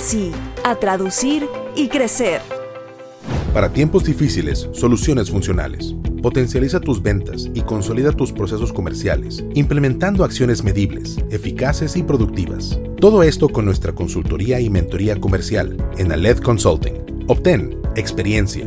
sí, a traducir y crecer. Para tiempos difíciles, soluciones funcionales. Potencializa tus ventas y consolida tus procesos comerciales, implementando acciones medibles, eficaces y productivas. Todo esto con nuestra consultoría y mentoría comercial en Aled Consulting. Obtén experiencia,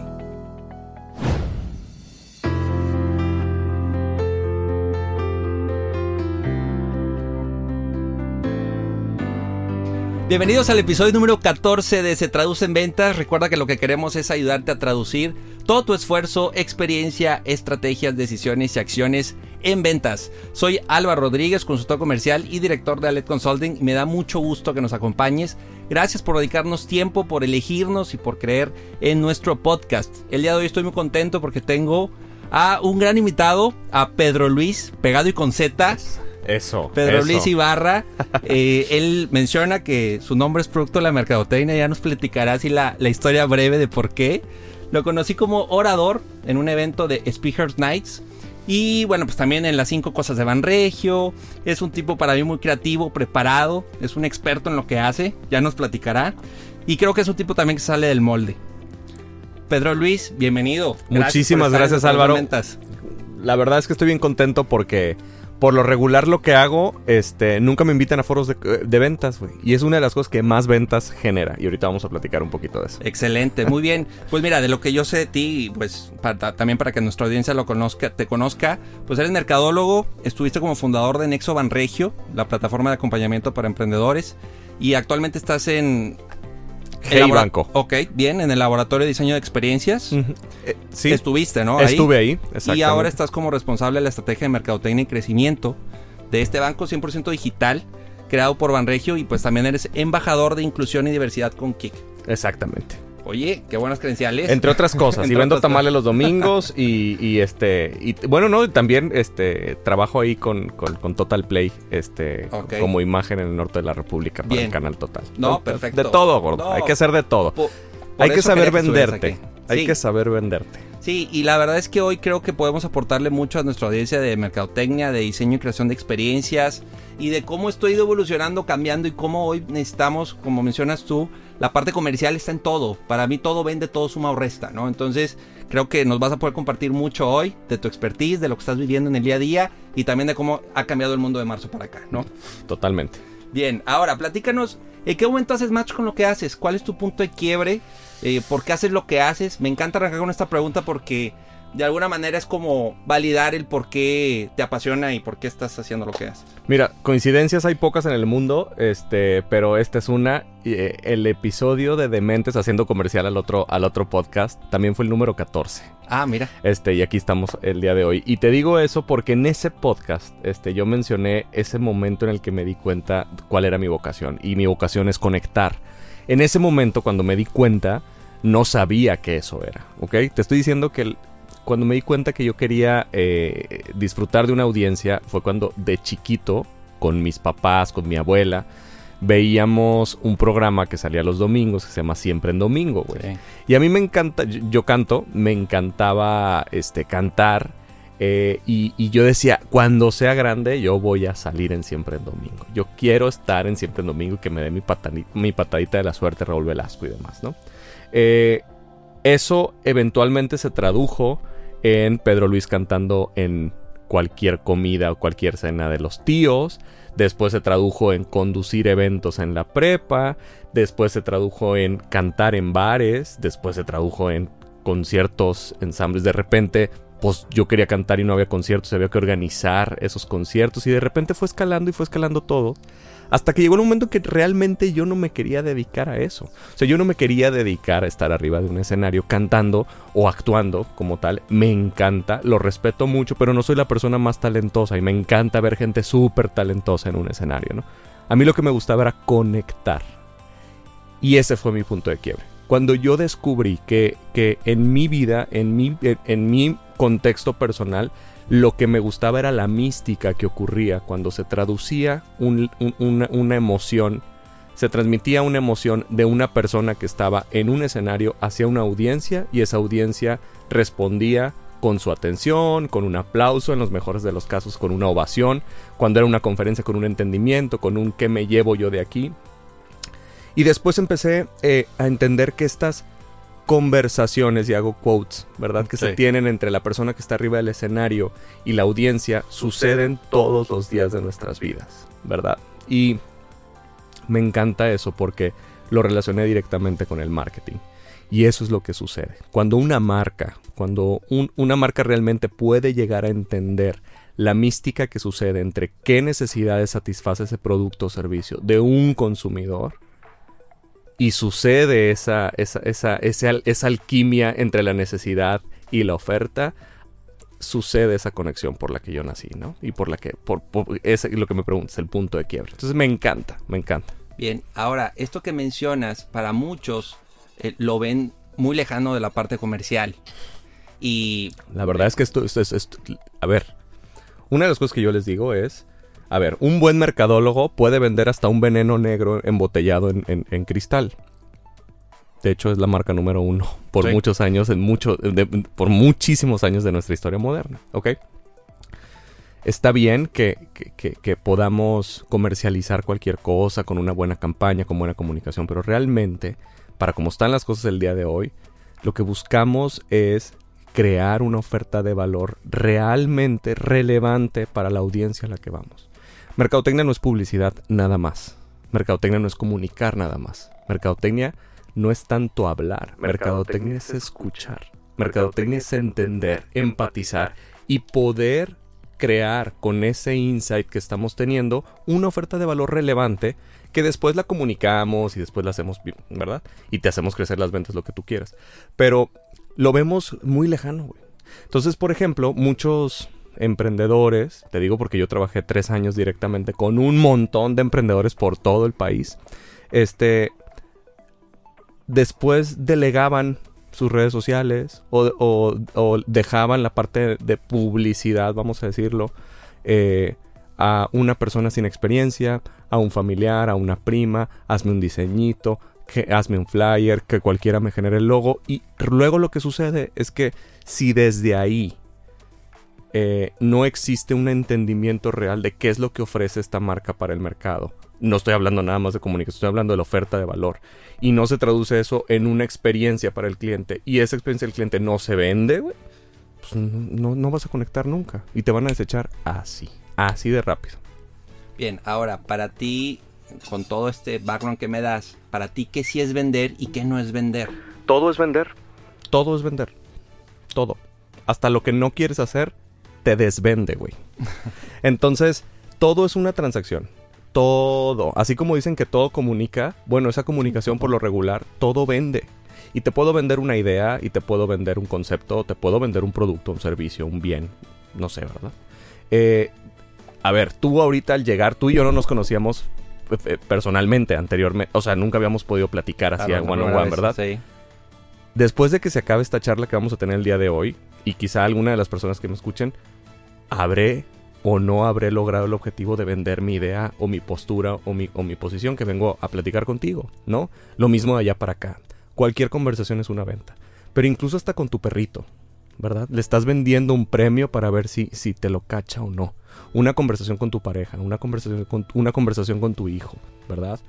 Bienvenidos al episodio número 14 de Se Traduce en Ventas. Recuerda que lo que queremos es ayudarte a traducir todo tu esfuerzo, experiencia, estrategias, decisiones y acciones en ventas. Soy Álvaro Rodríguez, consultor comercial y director de Alet Consulting y me da mucho gusto que nos acompañes. Gracias por dedicarnos tiempo, por elegirnos y por creer en nuestro podcast. El día de hoy estoy muy contento porque tengo a un gran invitado, a Pedro Luis, pegado y con Z. Eso. Pedro eso. Luis Ibarra, eh, él menciona que su nombre es producto de la mercadotecnia, ya nos platicará así la, la historia breve de por qué. Lo conocí como orador en un evento de Speakers Nights. Y bueno, pues también en las cinco cosas de Van Regio. Es un tipo para mí muy creativo, preparado. Es un experto en lo que hace. Ya nos platicará. Y creo que es un tipo también que sale del molde. Pedro Luis, bienvenido. Muchísimas por estar gracias, Álvaro. La verdad es que estoy bien contento porque por lo regular lo que hago, este, nunca me invitan a foros de, ventas, güey. Y es una de las cosas que más ventas genera. Y ahorita vamos a platicar un poquito de eso. Excelente, muy bien. Pues mira, de lo que yo sé de ti, pues también para que nuestra audiencia lo conozca, te conozca, pues eres mercadólogo, estuviste como fundador de Nexo Banregio, la plataforma de acompañamiento para emprendedores, y actualmente estás en Hey Banco. Ok, bien, en el laboratorio de diseño de experiencias. Eh, sí, Estuviste, ¿no? Ahí. estuve ahí. Y exactamente. ahora estás como responsable de la estrategia de mercadotecnia y crecimiento de este banco 100% digital creado por Banregio y pues también eres embajador de inclusión y diversidad con Kik. Exactamente. Oye, qué buenas credenciales. Entre otras cosas. y Entre vendo otras tamales los domingos y, y, este... Y, bueno, no, y también este trabajo ahí con, con, con Total Play este como imagen en el norte de la República para Bien. el canal Total. No, perfecto. De todo, gordo. No. Hay que hacer de todo. Por Hay que saber venderte. Hay que saber venderte. Sí, y la verdad es que hoy creo que podemos aportarle mucho a nuestra audiencia de mercadotecnia, de diseño y creación de experiencias y de cómo esto ha ido evolucionando, cambiando y cómo hoy necesitamos, como mencionas tú, la parte comercial está en todo. Para mí todo vende, todo suma o resta, ¿no? Entonces creo que nos vas a poder compartir mucho hoy de tu expertise, de lo que estás viviendo en el día a día y también de cómo ha cambiado el mundo de marzo para acá, ¿no? Totalmente. Bien, ahora platícanos, ¿en qué momento haces match con lo que haces? ¿Cuál es tu punto de quiebre? Eh, ¿Por qué haces lo que haces? Me encanta arrancar con esta pregunta porque de alguna manera es como validar el por qué te apasiona y por qué estás haciendo lo que haces. Mira, coincidencias hay pocas en el mundo, este, pero esta es una. eh, el episodio de Dementes haciendo comercial al otro, al otro podcast también fue el número 14. Ah, mira. Este, y aquí estamos el día de hoy. Y te digo eso porque en ese podcast, este, yo mencioné ese momento en el que me di cuenta cuál era mi vocación. Y mi vocación es conectar. En ese momento, cuando me di cuenta, no sabía que eso era. ¿Ok? Te estoy diciendo que el- cuando me di cuenta que yo quería eh, disfrutar de una audiencia, fue cuando de chiquito, con mis papás, con mi abuela, veíamos un programa que salía los domingos que se llama Siempre en Domingo, güey. Sí. Y a mí me encanta, yo, yo canto, me encantaba este, cantar. eh, y, y yo decía, cuando sea grande, yo voy a salir en Siempre en Domingo. Yo quiero estar en Siempre en Domingo y que me dé mi, mi patadita de la suerte Raúl Velasco y demás, ¿no? Eh, eso eventualmente se tradujo en Pedro Luis cantando en cualquier comida o cualquier cena de los tíos, después se tradujo en conducir eventos en la prepa, después se tradujo en cantar en bares, después se tradujo en conciertos, ensambles, de repente pues yo quería cantar y no había conciertos, había que organizar esos conciertos. Y de repente fue escalando y fue escalando todo. Hasta que llegó el momento que realmente yo no me quería dedicar a eso. O sea, yo no me quería dedicar a estar arriba de un escenario cantando o actuando como tal. Me encanta, lo respeto mucho, pero no soy la persona más talentosa y me encanta ver gente súper talentosa en un escenario, ¿no? A mí lo que me gustaba era conectar. Y ese fue mi punto de quiebre. Cuando yo descubrí que, que en mi vida, en mi, en mi contexto personal, lo que me gustaba era la mística que ocurría cuando se traducía una, emoción, se transmitía una emoción de una persona que estaba en un escenario hacia una audiencia y esa audiencia respondía con su atención, con un aplauso, en los mejores de los casos con una ovación, cuando era una conferencia con un entendimiento, con un qué me llevo yo de aquí. Y después empecé eh, a entender que estas conversaciones, y hago quotes, ¿verdad? Que se tienen entre la persona que está arriba del escenario y la audiencia, suceden todos los días de nuestras vidas, ¿verdad? Y me encanta eso porque lo relacioné directamente con el marketing. Y eso es lo que sucede. Cuando una marca, cuando una marca realmente puede llegar a entender la mística que sucede entre qué necesidades satisface ese producto o servicio de un consumidor, y sucede esa, esa, esa, esa, alquimia entre la necesidad y la oferta, sucede esa conexión por la que yo nací, ¿no? Y por la que, por, es lo que me preguntas, el punto de quiebre. Entonces me encanta, me encanta. Bien, ahora, esto que mencionas, para muchos eh, lo ven muy lejano de la parte comercial. Y... La verdad es que esto, esto es... A ver, una de las cosas que yo les digo es a ver, un buen mercadólogo puede vender hasta un veneno negro embotellado en, cristal. De hecho, es la marca número uno por muchos años, en mucho, por muchísimos años de nuestra historia moderna. ¿Ok? Está bien que, que, podamos comercializar cualquier cosa con una buena campaña, con buena comunicación, pero realmente, para como están las cosas el día de hoy, lo que buscamos es crear una oferta de valor realmente relevante para la audiencia a la que vamos. Mercadotecnia no es publicidad nada más. Mercadotecnia no es comunicar nada más. Mercadotecnia no es tanto hablar. Mercadotecnia es escuchar. Mercadotecnia es entender, empatizar y poder crear con ese insight que estamos teniendo una oferta de valor relevante que después la comunicamos y después la hacemos, ¿verdad? Y te hacemos crecer las ventas, lo que tú quieras. Pero lo vemos muy lejano, güey. Entonces, por ejemplo, muchos emprendedores, te digo porque yo trabajé tres años directamente con un montón de emprendedores por todo el país, este, después delegaban sus redes sociales o, dejaban la parte de publicidad, vamos a decirlo, eh, a una persona sin experiencia, a un familiar, a una prima, hazme un diseñito, que hazme un flyer, que cualquiera me genere el logo. Y luego lo que sucede es que si desde ahí eh, no existe un entendimiento real de qué es lo que ofrece esta marca para el mercado. No estoy hablando nada más de comunicación, estoy hablando de la oferta de valor. Y no se traduce eso en una experiencia para el cliente. Y esa experiencia del cliente no se vende, Pues no, no vas a conectar nunca. Y te van a desechar así, así de rápido. Bien, ahora, para ti, con todo este background que me das, para ti, ¿qué sí es vender y qué no es vender? Todo es vender. Todo es vender. Todo. Hasta lo que no quieres hacer te desvende, güey. Entonces, todo es una transacción. Todo. Así como dicen que todo comunica, bueno, esa comunicación por lo regular, todo vende. Y te puedo vender una idea, y te puedo vender un concepto, te puedo vender un producto, un servicio, un bien. No sé, ¿verdad? Eh, a ver, tú ahorita al llegar, tú y yo no nos conocíamos eh, eh, personalmente anteriormente. O sea, nunca habíamos podido platicar así a one on one, ¿verdad? Sí. Después de que se acabe esta charla que vamos a tener el día de hoy, y quizá alguna de las personas que me escuchen, ¿habré o no habré logrado el objetivo de vender mi idea o mi postura o mi, o mi posición que vengo a platicar contigo? ¿No? Lo mismo de allá para acá. Cualquier conversación es una venta. Pero incluso hasta con tu perrito, ¿verdad? Le estás vendiendo un premio para ver si, si te lo cacha o no. Una conversación con tu pareja, una conversación con, una conversación con tu hijo, ¿verdad?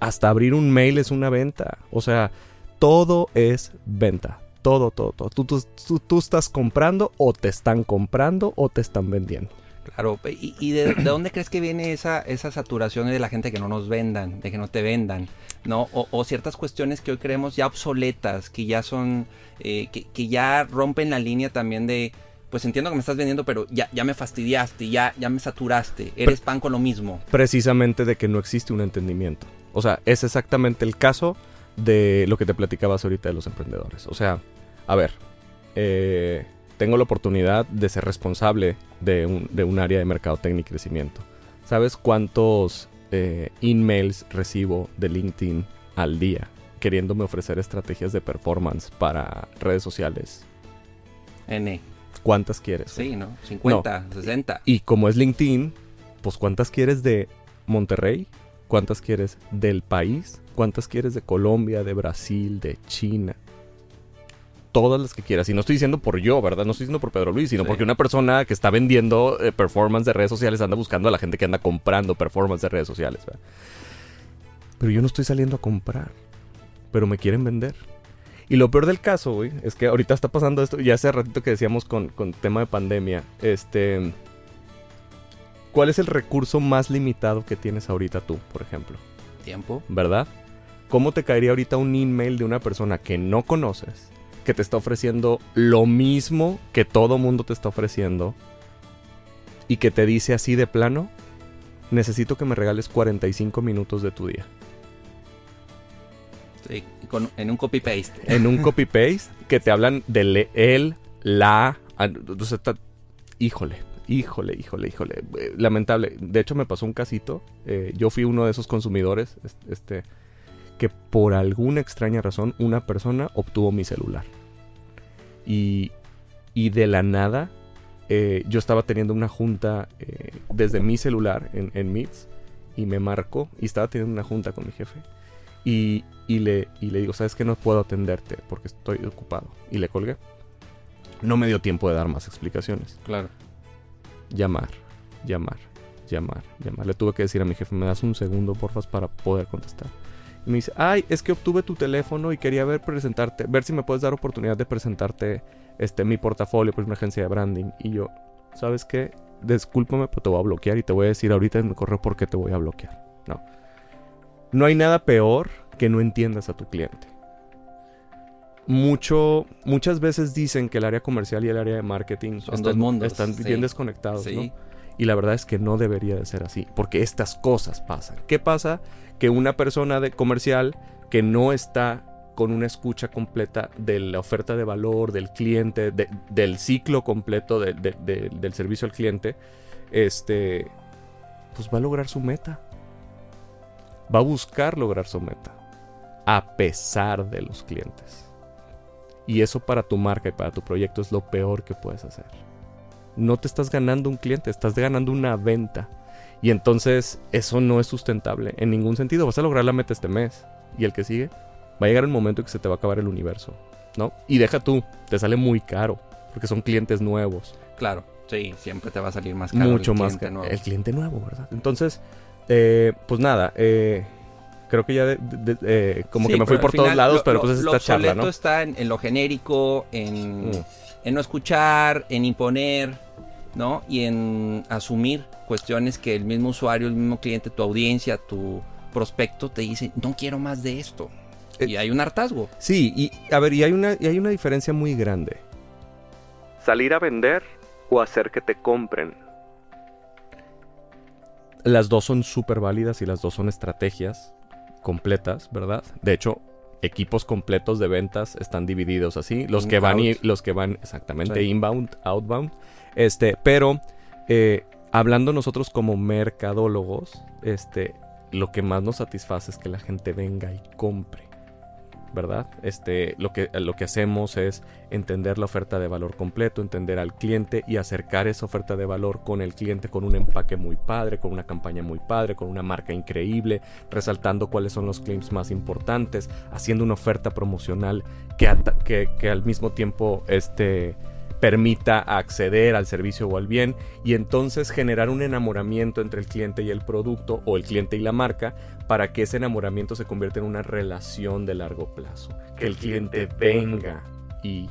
Hasta abrir un mail es una venta. O sea, todo es venta Todo, todo, todo. Tú, tú, tú, tú estás comprando o te están comprando o te están vendiendo. Claro, ¿y, y de, de dónde crees que viene esa, esa saturación de la gente que no nos vendan, de que no te vendan? ¿no? O, o ciertas cuestiones que hoy creemos ya obsoletas, que ya son, eh, que, que ya rompen la línea también de, pues entiendo que me estás vendiendo, pero ya, ya me fastidiaste, ya, ya me saturaste, eres pan con lo mismo. Precisamente de que no existe un entendimiento. O sea, es exactamente el caso de lo que te platicabas ahorita de los emprendedores. O sea, a ver, eh, tengo la oportunidad de ser responsable de un, de un área de mercadotecnia y crecimiento. ¿Sabes cuántos eh, emails recibo de LinkedIn al día queriéndome ofrecer estrategias de performance para redes sociales? N. ¿Cuántas quieres? Sí, ¿no? 50, 60. Y como es LinkedIn, pues ¿cuántas quieres de Monterrey? ¿Cuántas quieres del país? ¿Cuántas quieres de Colombia, de Brasil, de China? Todas las que quieras. Y no estoy diciendo por yo, ¿verdad? No estoy diciendo por Pedro Luis, sino Sí. porque una persona que está vendiendo eh, performance de redes sociales anda buscando a la gente que anda comprando performance de redes sociales. ¿verdad? Pero yo no estoy saliendo a comprar. Pero me quieren vender. Y lo peor del caso, güey, es que ahorita está pasando esto, ya hace ratito que decíamos con, con tema de pandemia, este... ¿Cuál es el recurso más limitado que tienes ahorita tú, por ejemplo? Tiempo. ¿Verdad? ¿Cómo te caería ahorita un email de una persona que no conoces, que te está ofreciendo lo mismo que todo mundo te está ofreciendo y que te dice así de plano, necesito que me regales 45 minutos de tu día? Sí, con- en un copy-paste. en un copy-paste que te hablan de él, la. o sea, está- híjole, híjole, híjole, híjole. eh, Lamentable. De hecho, me pasó un casito. eh, yo fui uno de esos consumidores. es- Este. Que por alguna extraña razón, una persona obtuvo mi celular. Y. Y de la nada. eh, yo estaba teniendo una junta eh, desde mi celular en, en Meets. Y me marcó. Y estaba teniendo una junta con mi jefe. Y, y le, y le digo, ¿sabes que No puedo atenderte porque estoy ocupado. Y le colgué. No me dio tiempo de dar más explicaciones. Claro. Llamar, llamar, llamar, llamar. Le tuve que decir a mi jefe, ¿me das un segundo, porfas, para poder contestar? Y me dice, ay, es que obtuve tu teléfono y quería ver presentarte, ver si me puedes dar oportunidad de presentarte este, mi portafolio, pues una agencia de branding. Y yo, ¿sabes qué? Discúlpame, pero te voy a bloquear y te voy a decir ahorita en mi correo por qué te voy a bloquear. No. No hay nada peor que no entiendas a tu cliente. Mucho, muchas veces dicen que el área comercial y el área de marketing Son dos mundos, están sí. bien desconectados, Sí. ¿no? Y la verdad es que no debería de ser así, porque estas cosas pasan. ¿Qué pasa? Que una persona de comercial que no está con una escucha completa de la oferta de valor del cliente, de- del ciclo completo de- de- de- del servicio al cliente, este, pues va a lograr su meta. Va a buscar lograr su meta, a pesar de los clientes. Y eso para tu marca y para tu proyecto es lo peor que puedes hacer no te estás ganando un cliente, estás ganando una venta. Y entonces eso no es sustentable en ningún sentido. Vas a lograr la meta este mes. Y el que sigue, va a llegar el momento en que se te va a acabar el universo. ¿No? Y deja tú, te sale muy caro. Porque son clientes nuevos. Claro. Sí, siempre te va a salir más caro. mucho el más caro. nuevo. El cliente nuevo, ¿verdad? Entonces, eh, pues nada, eh, creo que ya de- de- de- eh, como Sí, que me fui por todos lados, lo- pero lo- pues es lo esta charla, obsoleto ¿no? está en, en lo genérico, en, Mm. en no escuchar, en imponer, ¿no? Y en asumir cuestiones que el mismo usuario, el mismo cliente, tu audiencia, tu prospecto te dice, no quiero más de esto. Eh, y hay un hartazgo. Sí, y a ver, y hay una, y hay una diferencia muy grande. Salir a vender o hacer que te compren. Las dos son súper válidas y las dos son estrategias completas, ¿verdad? De hecho, equipos completos de ventas están divididos así. Los que van y los que van exactamente Sí. inbound, outbound. Este, pero eh, hablando nosotros como mercadólogos, este, lo que más nos satisface es que la gente venga y compre. ¿verdad? Este, lo, que, lo que hacemos es entender la oferta de valor completo, entender al cliente y acercar esa oferta de valor con el cliente con un empaque muy padre, con una campaña muy padre, con una marca increíble, resaltando cuáles son los claims más importantes, haciendo una oferta promocional que, que, que al mismo tiempo este, permita acceder al servicio o al bien y entonces generar un enamoramiento entre el cliente y el producto o el cliente y la marca para que ese enamoramiento se convierta en una relación de largo plazo. Que el cliente venga y,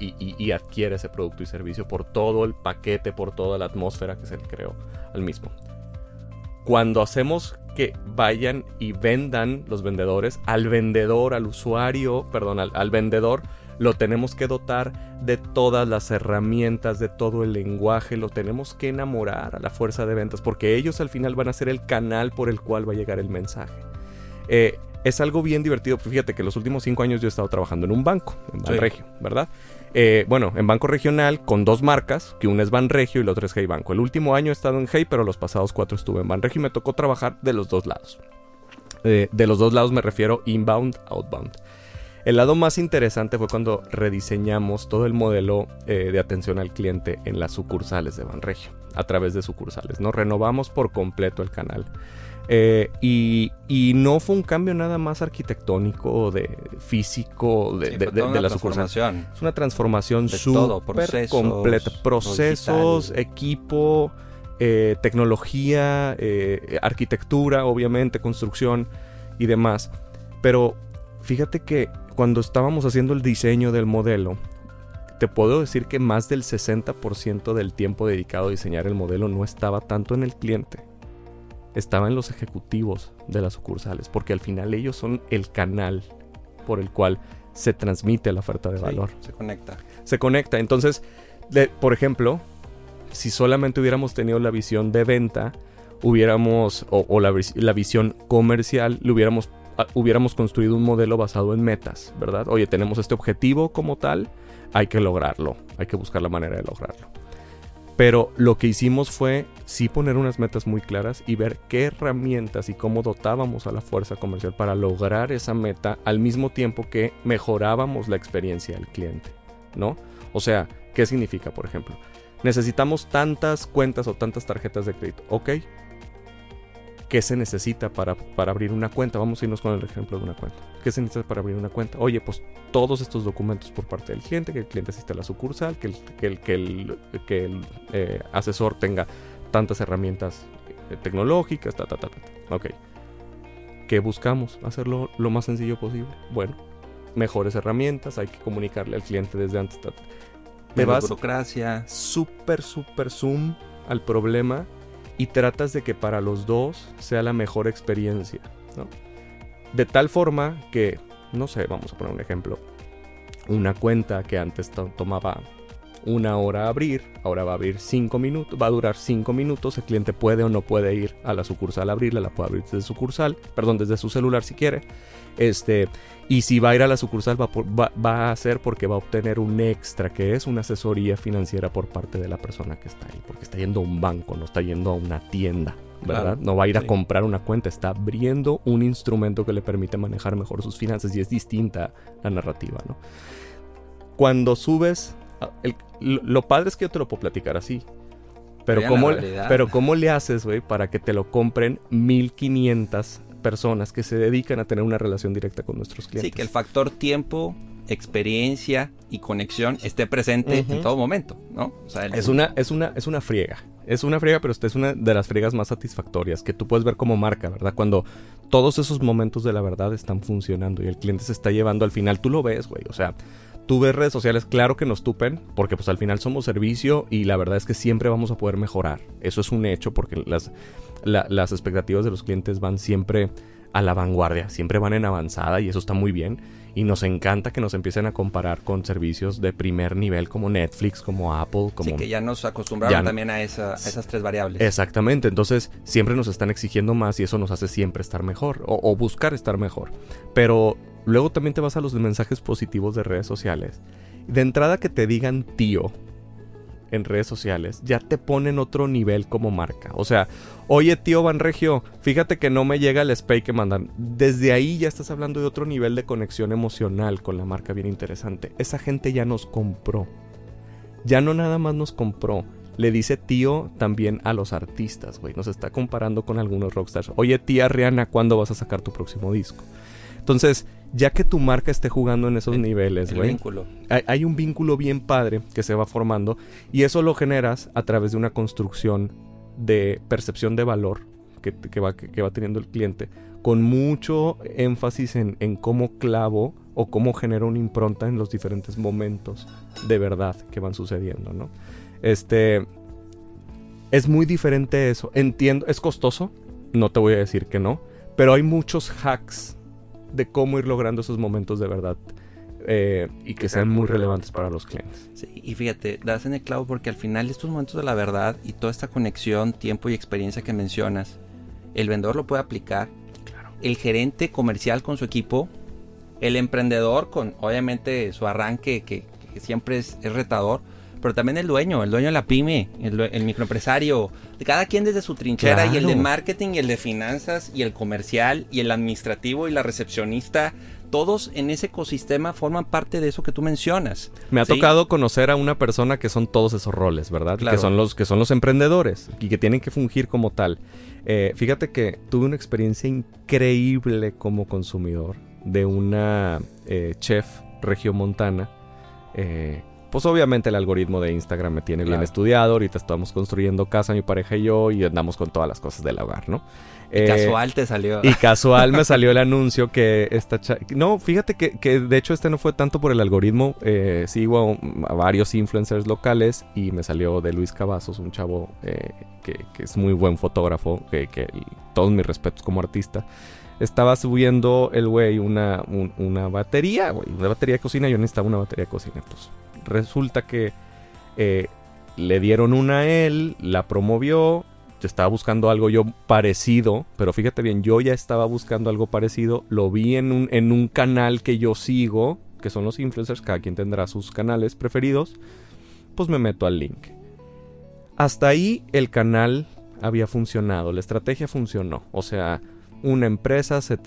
y, adquiere ese producto y servicio por todo el paquete, por toda la atmósfera que se le creó al mismo. Cuando hacemos que vayan y vendan los vendedores al vendedor, al usuario, perdón, al vendedor, lo tenemos que dotar de todas las herramientas, de todo el lenguaje, lo tenemos que enamorar a la fuerza de ventas, porque ellos al final van a ser el canal por el cual va a llegar el mensaje. Eh, es algo bien divertido. Fíjate que los últimos cinco años yo he estado trabajando en un banco, en Banregio, ¿verdad? Eh, bueno, en banco regional con dos marcas, que una es Banregio y la otra es Hey Banco. El último año he estado en Hey, pero los pasados cuatro estuve en Banregio y me tocó trabajar de los dos lados. Eh, de los dos lados me refiero inbound, outbound. El lado más interesante fue cuando rediseñamos todo el modelo eh, de atención al cliente en las sucursales de Banregio, a través de sucursales. Nos renovamos por completo el canal. Eh, y, no fue un cambio nada más arquitectónico, de físico, de, la sucursal. Es una transformación súper completa. Procesos, equipo, eh, tecnología, arquitectura, obviamente, construcción y demás. Pero fíjate que cuando estábamos haciendo el diseño del modelo, te puedo decir que más del 60% del tiempo dedicado a diseñar el modelo no estaba tanto en el cliente, estaba en los ejecutivos de las sucursales, porque al final ellos son el canal por el cual se transmite la oferta de valor. se conecta. Se conecta. Entonces, por ejemplo, si solamente hubiéramos tenido la visión de venta, hubiéramos, o, la, la, visión comercial, le hubiéramos hubiéramos construido un modelo basado en metas, ¿verdad? Oye, tenemos este objetivo como tal, hay que lograrlo, hay que buscar la manera de lograrlo. Pero lo que hicimos fue sí poner unas metas muy claras y ver qué herramientas y cómo dotábamos a la fuerza comercial para lograr esa meta al mismo tiempo que mejorábamos la experiencia del cliente, ¿no? O sea, ¿qué significa, por ejemplo? Necesitamos tantas cuentas o tantas tarjetas de crédito, ok, ¿Qué se necesita para, abrir una cuenta? Vamos a irnos con el ejemplo de una cuenta. ¿Qué se necesita para abrir una cuenta? Oye, pues todos estos documentos por parte del cliente, que el cliente asista a la sucursal, que el, que el, que el, eh, asesor tenga tantas herramientas eh, tecnológicas, ta, ta, ta, ta. Ok. ¿Qué buscamos? Hacerlo lo más sencillo posible. Bueno, mejores herramientas, hay que comunicarle al cliente desde antes. Ta, Te vas burocracia. Súper, súper zoom al problema y tratas de que para los dos sea la mejor experiencia. De tal forma que, no sé, vamos a poner un ejemplo. Una cuenta que antes tomaba una hora abrir, ahora va a abrir cinco minutos, va a durar cinco minutos, el cliente puede o no puede ir a la sucursal a abrirla, la puede abrir desde su sucursal, perdón, desde su celular si quiere. Este, y si va a ir a la sucursal va, va, a ser porque va a obtener un extra, que es una asesoría financiera por parte de la persona que está ahí, porque está yendo a un banco, no está yendo a una tienda. ¿verdad? no va a ir a comprar una cuenta, está abriendo un instrumento que le permite manejar mejor sus finanzas y es distinta la narrativa, ¿no? Cuando subes lo padre es que yo te lo puedo platicar así. Pero, ¿cómo, pero ¿cómo le haces, güey, para que te lo compren 1500 personas que se dedican a tener una relación directa con nuestros clientes? Sí, que el factor tiempo, experiencia y conexión esté presente en todo momento, ¿no? es, una, es, una, es una friega. Es una friega, pero esta es una de las friegas más satisfactorias que tú puedes ver como marca, ¿verdad? Cuando todos esos momentos de la verdad están funcionando y el cliente se está llevando al final, tú lo ves, güey. O sea, Tú ves redes sociales, claro que nos tupen, porque pues al final somos servicio y la verdad es que siempre vamos a poder mejorar. Eso es un hecho porque las, las expectativas de los clientes van siempre a la vanguardia, siempre van en avanzada y eso está muy bien. Y nos encanta que nos empiecen a comparar con servicios de primer nivel como Netflix, como Apple, como... Sí, que ya nos acostumbraron también a, esas tres variables. Exactamente, entonces siempre nos están exigiendo más y eso nos hace siempre estar mejor o, o buscar estar mejor. Pero Luego también te vas a los mensajes positivos de redes sociales. De entrada que te digan tío en redes sociales, ya te ponen otro nivel como marca. O sea, oye tío Banregio, fíjate que no me llega el spay que mandan. Desde ahí ya estás hablando de otro nivel de conexión emocional con la marca bien interesante. Esa gente ya nos compró. Ya no nada más nos compró. Le dice tío también a los artistas, güey. Nos está comparando con algunos rockstars. Oye tía Rihanna, ¿cuándo vas a sacar tu próximo disco? Entonces, ya que tu marca esté jugando en esos niveles, güey. Hay, hay, un vínculo bien padre que se va formando y eso lo generas a través de una construcción de percepción de valor que, va, que, va teniendo el cliente, con mucho énfasis en, cómo clavo o cómo genera una impronta en los diferentes momentos de verdad que van sucediendo, ¿no? Este es muy diferente eso. Entiendo, es costoso, no te voy a decir que no, pero hay muchos hacks de cómo ir logrando esos momentos de verdad eh, y que sean muy relevantes para los clientes. Sí, y fíjate, das en el clavo porque al final estos momentos de la verdad y toda esta conexión, tiempo y experiencia que mencionas, el vendedor lo puede aplicar, el gerente comercial con su equipo, el emprendedor con obviamente su arranque que, que siempre es, es, retador, pero también el dueño, el dueño de la pyme, el, el microempresario, cada quien desde su trinchera Claro. y el de marketing y el de finanzas y el comercial y el administrativo y la recepcionista, todos en ese ecosistema forman parte de eso que tú mencionas. Me ha ¿sí? tocado conocer a una persona que son todos esos roles, ¿verdad? Claro. Que son los que son los emprendedores y que tienen que fungir como tal. Eh, fíjate que tuve una experiencia increíble como consumidor de una eh, chef regiomontana. Eh, pues obviamente el algoritmo de Instagram me tiene bien estudiado. Ahorita estamos construyendo casa, mi pareja y yo, y andamos con todas las cosas del hogar, ¿no? Y Eh, casual te salió. y casual me salió el anuncio que esta No, fíjate que, que de hecho este no fue tanto por el algoritmo. eh, sigo a, a varios influencers locales y me salió de Luis Cavazos, un chavo eh, que, que es muy buen fotógrafo, que, que todos mis respetos como artista. Estaba subiendo el güey una, un- una batería, güey, una batería de cocina. Yo necesitaba una batería de cocina. Pues resulta que eh, le dieron una a él, la promovió, estaba buscando algo yo parecido, pero fíjate bien, yo ya estaba buscando algo parecido, lo vi en un, en un canal que yo sigo, que son los influencers, cada quien tendrá sus canales preferidos, pues me meto al link. Hasta ahí el canal había funcionado, la estrategia funcionó, o sea, una empresa se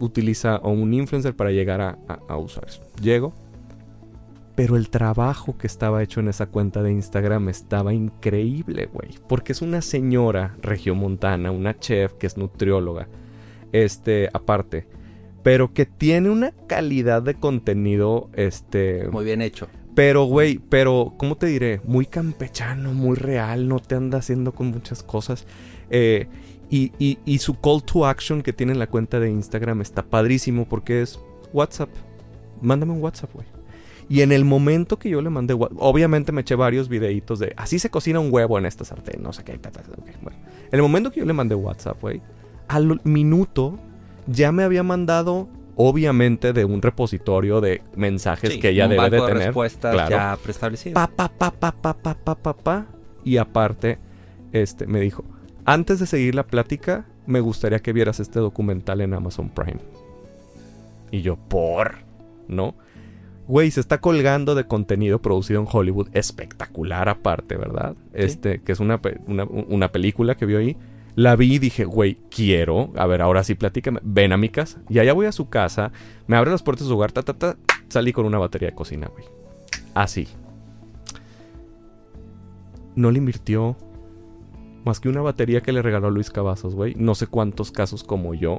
utiliza o un influencer para llegar a, a- a usuarios. Llego, pero el trabajo que estaba hecho en esa cuenta de Instagram estaba increíble, güey. Porque es una señora regiomontana, una chef que es nutrióloga. Este, aparte. Pero que tiene una calidad de contenido, este... Muy bien hecho. Pero, güey, pero, ¿cómo te diré? Muy campechano, muy real, no te anda haciendo con muchas cosas. Eh, y, y- y su call to action que tiene en la cuenta de Instagram está padrísimo porque es WhatsApp. Mándame un WhatsApp, güey. Y en el momento que yo le mandé, obviamente me eché varios videitos de así se cocina un huevo en esta sartén, no sé qué. bueno. En el momento que yo le mandé WhatsApp, güey, al minuto ya me había mandado, obviamente, de un repositorio de mensajes Sí, que ella un debe de banco tener. respuestas claro. ya preestablecido. Pa, pa, pa, pa, pa, pa, pa, pa, pa. Y aparte, este, me dijo, antes de seguir la plática, me gustaría que vieras este documental en Amazon Prime. Y yo, ¿por? ¿No? Güey, se está colgando de contenido producido en Hollywood, espectacular aparte, ¿verdad? Este, que es una, una película que vio ahí. La vi y dije, güey, quiero. A ver, ahora sí, platícame. Ven a mi casa. Y allá voy a su casa. Me abre las puertas de su hogar. Ta, ta, ta. Salí con una batería de cocina, güey. Así. No le invirtió más que una batería que le regaló Luis Cavazos, güey. No sé cuántos casos como yo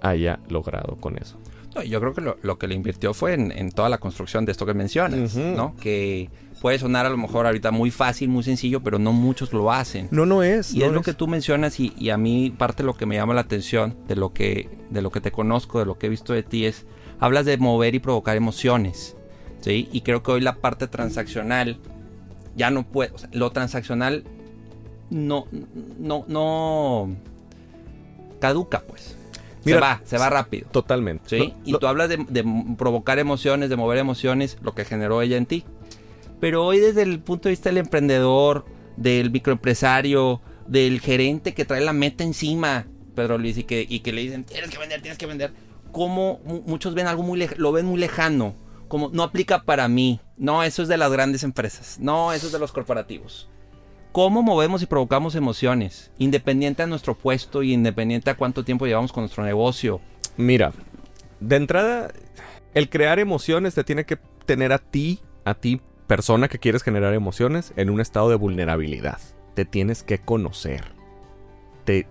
haya logrado con eso. No, yo creo que lo, lo que le invirtió fue en, en toda la construcción de esto que mencionas. ¿no? Que puede sonar a lo mejor ahorita muy fácil, muy sencillo, pero no muchos lo hacen. No, no es. Y no es lo que tú mencionas y, y a mí parte de lo que me llama la atención de lo que de lo que te conozco, de lo que he visto de ti es hablas de mover y provocar emociones, ¿sí? Y creo que hoy la parte transaccional ya no puede, o sea, lo transaccional no no no caduca pues. Mira, se va, se va rápido. Totalmente. ¿sí? Lo- y lo- tú hablas de, de provocar emociones, de mover emociones, lo que generó ella en ti. Pero hoy desde el punto de vista del emprendedor, del microempresario, del gerente que trae la meta encima, Pedro Luis, y que, y que le dicen, tienes que vender, tienes que vender. Como muchos ven algo muy lo ven muy lejano, como no aplica para mí. No, eso es de las grandes empresas. No, eso es de los corporativos. ¿Cómo movemos y provocamos emociones? Independiente a nuestro puesto y independiente a cuánto tiempo llevamos con nuestro negocio. Mira, de entrada, el crear emociones te tiene que tener a ti, a ti, persona que quieres generar emociones, en un estado de vulnerabilidad. Te tienes que conocer.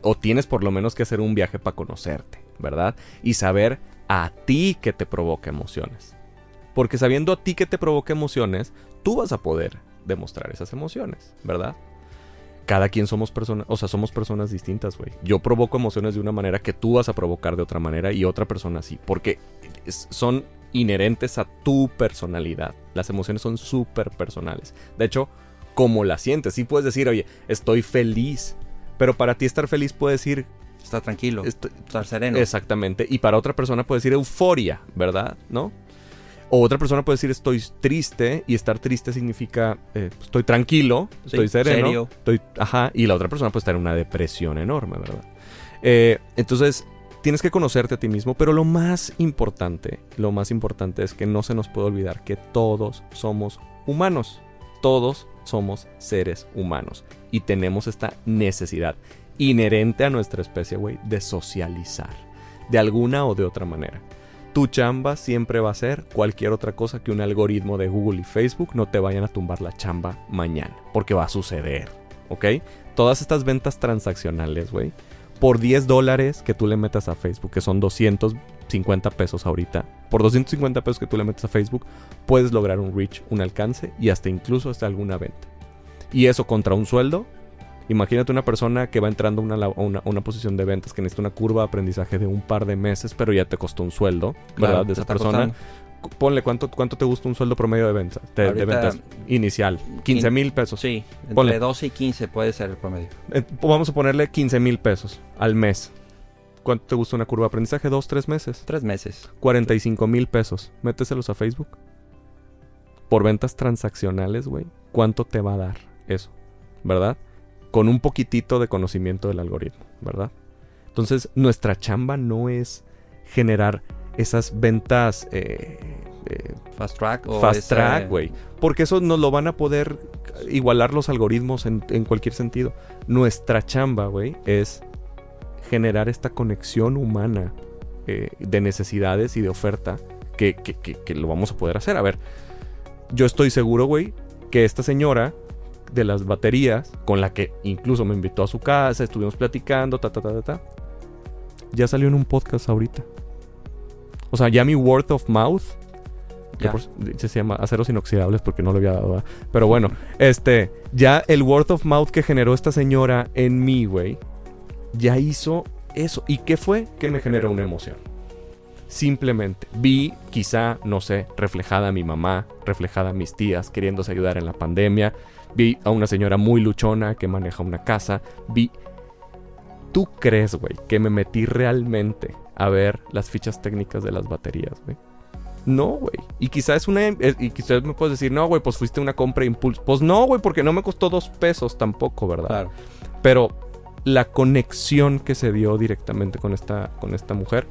O tienes por lo menos que hacer un viaje para conocerte, ¿verdad? Y saber a ti que te provoca emociones. Porque sabiendo a ti que te provoca emociones, tú vas a poder demostrar esas emociones, ¿verdad? Cada quien somos personas, o sea, somos personas distintas, güey. Yo provoco emociones de una manera que tú vas a provocar de otra manera y otra persona sí. Porque es- son inherentes a tu personalidad. Las emociones son súper personales. De hecho, como la sientes, sí puedes decir, oye, estoy feliz. Pero para ti estar feliz puede decir... Estar tranquilo, Estoy- estar sereno. Exactamente. Y para otra persona puede decir euforia, ¿verdad? ¿No? O otra persona puede decir estoy triste y estar triste significa eh, estoy tranquilo, Sí, estoy sereno, serio. estoy, ajá, y la otra persona puede estar en una depresión enorme, ¿verdad? Eh, entonces tienes que conocerte a ti mismo, pero lo más importante, lo más importante es que no se nos puede olvidar que todos somos humanos, todos somos seres humanos y tenemos esta necesidad inherente a nuestra especie, güey, de socializar, de alguna o de otra manera. Tu chamba siempre va a ser cualquier otra cosa que un algoritmo de Google y Facebook no te vayan a tumbar la chamba mañana, porque va a suceder, ¿ok? Todas estas ventas transaccionales, güey, por 10 dólares que tú le metas a Facebook, que son 250 pesos ahorita, por 250 pesos que tú le metes a Facebook, puedes lograr un reach, un alcance y hasta incluso hasta alguna venta. Y eso contra un sueldo. Imagínate una persona que va entrando a una, una, posición de ventas que necesita una curva de aprendizaje de un par de meses, pero ya te costó un sueldo, ¿verdad? De esa persona. costando. Ponle cuánto, cuánto te gusta un sueldo promedio de ventas, de, ventas inicial. 15 mil pesos. Sí, entre Ponle. 12 y 15 puede ser el promedio. Eh, vamos a ponerle 15 mil pesos al mes. ¿Cuánto te gusta una curva de aprendizaje? Dos, tres meses. Tres meses. 45 mil pesos. Méteselos a Facebook. Por ventas transaccionales, güey. ¿Cuánto te va a dar eso? ¿Verdad? Con un poquitito de conocimiento del algoritmo, ¿verdad? Entonces, nuestra chamba no es generar esas ventas eh, eh, Fast track o fast track, güey. Porque eso nos lo van a poder igualar los algoritmos en, en cualquier sentido. Nuestra chamba, güey, es generar esta conexión humana eh, de necesidades y de oferta que, que- que- que lo vamos a poder hacer. A ver, yo estoy seguro, güey, que esta señora de las baterías, con la que incluso me invitó a su casa, estuvimos platicando, ta, ta, ta, ta, ta, ya salió en un podcast ahorita. O sea, ya mi word of mouth que Ya. por- se llama aceros inoxidables porque no lo había dado. ¿verdad? Pero bueno, este, ya el word of mouth que generó esta señora en mí, güey, ya hizo eso. ¿Y qué fue? Que me generó una emoción. Simplemente vi, quizá, no sé, reflejada a mi mamá, reflejada a mis tías queriéndose ayudar en la pandemia. Vi a una señora muy luchona que maneja una casa. Vi. ¿Tú crees, güey, que me metí realmente a ver las fichas técnicas de las baterías, güey? No, güey. Y quizás es una. eh, Y quizás me puedes decir, no, güey, pues fuiste una compra impulso. Pues no, güey, porque no me costó dos pesos tampoco, ¿verdad? Claro. Pero la conexión que se dio directamente con esta, con esta mujer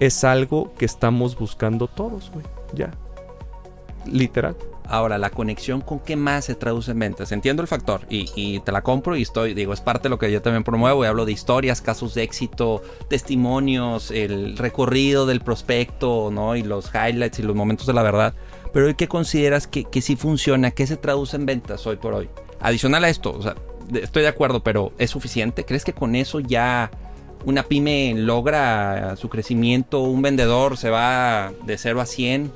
es algo que estamos buscando todos, güey. Ya. Literal. Ahora, la conexión con qué más se traduce en ventas. Entiendo el factor y, te la compro y estoy, digo, es parte de lo que yo también promuevo y hablo de historias, casos de éxito, testimonios, el recorrido del prospecto, ¿no? Y los highlights y los momentos de la verdad. Pero ¿y ¿qué consideras que, que sí funciona? ¿Qué se traduce en ventas hoy por hoy? Adicional a esto, o sea, estoy de acuerdo, pero ¿es suficiente? ¿Crees que con eso ya una pyme logra su crecimiento? ¿Un vendedor se va de 0 a 100?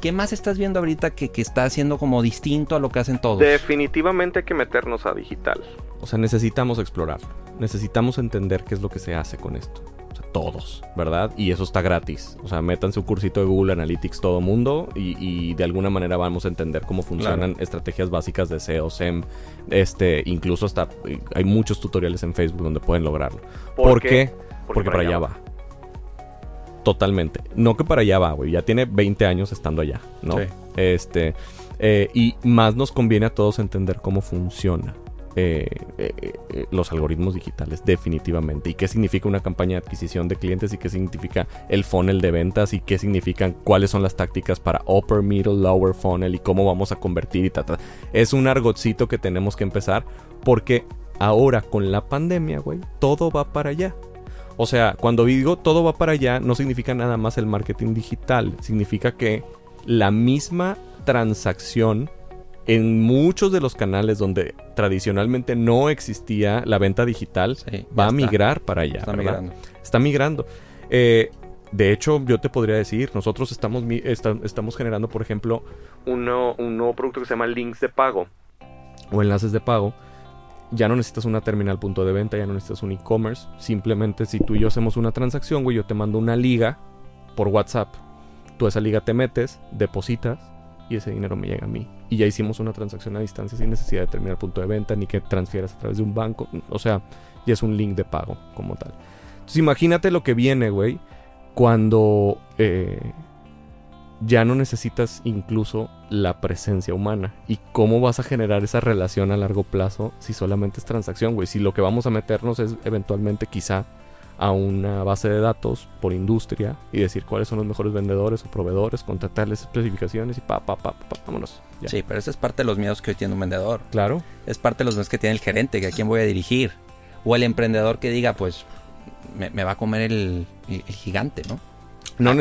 ¿Qué más estás viendo ahorita que, que está haciendo como distinto a lo que hacen todos? Definitivamente hay que meternos a digital. O sea, necesitamos explorarlo. Necesitamos entender qué es lo que se hace con esto. O sea, todos, ¿verdad? Y eso está gratis. O sea, métanse un cursito de Google Analytics todo mundo y, y de alguna manera vamos a entender cómo funcionan estrategias básicas de SEO, SEM. Este, incluso hasta eh, hay muchos tutoriales en Facebook donde pueden lograrlo. ¿Por, qué? Porque, para allá va. Totalmente. No que para allá va, güey. Ya tiene 20 años estando allá, ¿no? Sí. Este. eh, y más nos conviene a todos entender cómo funciona. eh, eh, los algoritmos digitales, definitivamente. Y qué significa una campaña de adquisición de clientes y qué significa el funnel de ventas y qué significan cuáles son las tácticas para upper, middle, lower funnel y cómo vamos a convertir y ta, ta. Es un argotcito que tenemos que empezar porque ahora con la pandemia, güey, todo va para allá. O sea, cuando digo todo va para allá, no significa nada más el marketing digital. Significa que la misma transacción en muchos de los canales donde tradicionalmente no existía la venta digital Sí, va a está. migrar para allá. Está ¿verdad? migrando. Está migrando. Eh, de hecho, yo te podría decir, nosotros estamos, generando, por ejemplo, uno- un nuevo producto que se llama links de pago o enlaces de pago. Ya no necesitas una terminal punto de venta, ya no necesitas un e-commerce. Simplemente si tú y yo hacemos una transacción, güey, yo te mando una liga por WhatsApp tú a esa liga te metes, depositas y ese dinero me llega a mí. Y ya hicimos una transacción a distancia sin necesidad de terminar punto de venta ni que transfieras a través de un banco. O sea, ya es un link de pago como tal. Entonces imagínate lo que viene, güey, cuando eh, ya no necesitas incluso la presencia humana. ¿Y cómo vas a generar esa relación a largo plazo si solamente es transacción, güey? Si lo que vamos a meternos es eventualmente quizá a una base de datos por industria y decir cuáles son los mejores vendedores o proveedores, contratarles especificaciones y pa, pa, pa, pa, vámonos. Ya. Sí, pero esa es parte de los miedos que hoy tiene un vendedor. Claro. Es parte de los miedos que tiene el gerente, que a quién voy a dirigir. O el emprendedor que diga, pues, me, va a comer el, gigante, ¿no? No,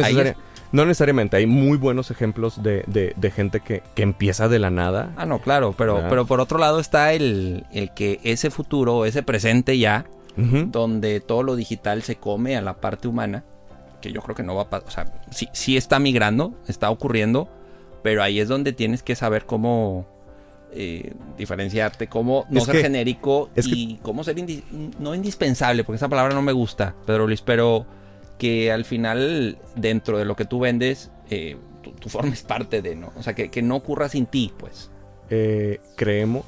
no necesariamente. Hay muy buenos ejemplos de, de, gente que, que, empieza de la nada. Ah, no, claro. Pero, pero por otro lado está el, el que ese futuro, ese presente ya donde todo lo digital se come a la parte humana, que yo creo que no va a pasar, o sea, sí, sí está migrando, está ocurriendo, pero ahí es donde tienes que saber cómo eh, diferenciarte, cómo no ser genérico y cómo ser no indispensable, porque esa palabra no me gusta, Pedro Luis, pero que al final dentro de lo que tú vendes, eh, tú, formes parte de, ¿no? O sea, que, que no ocurra sin ti, pues. Eh, creemos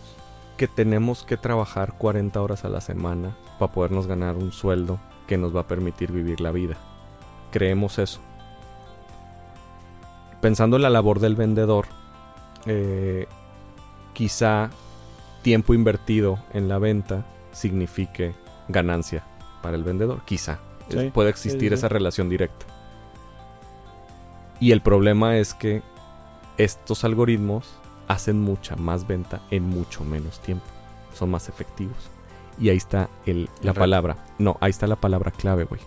que tenemos que trabajar 40 horas a la semana para podernos ganar un sueldo que nos va a permitir vivir la vida. Creemos eso. Pensando en la labor del vendedor, eh, quizá tiempo invertido en la venta signifique ganancia para el vendedor. Quizá. Puede existir esa relación directa. Y el problema es que estos algoritmos hacen mucha más venta en mucho menos tiempo. Son más efectivos. Y ahí está el, la palabra. No, ahí está la palabra clave, güey.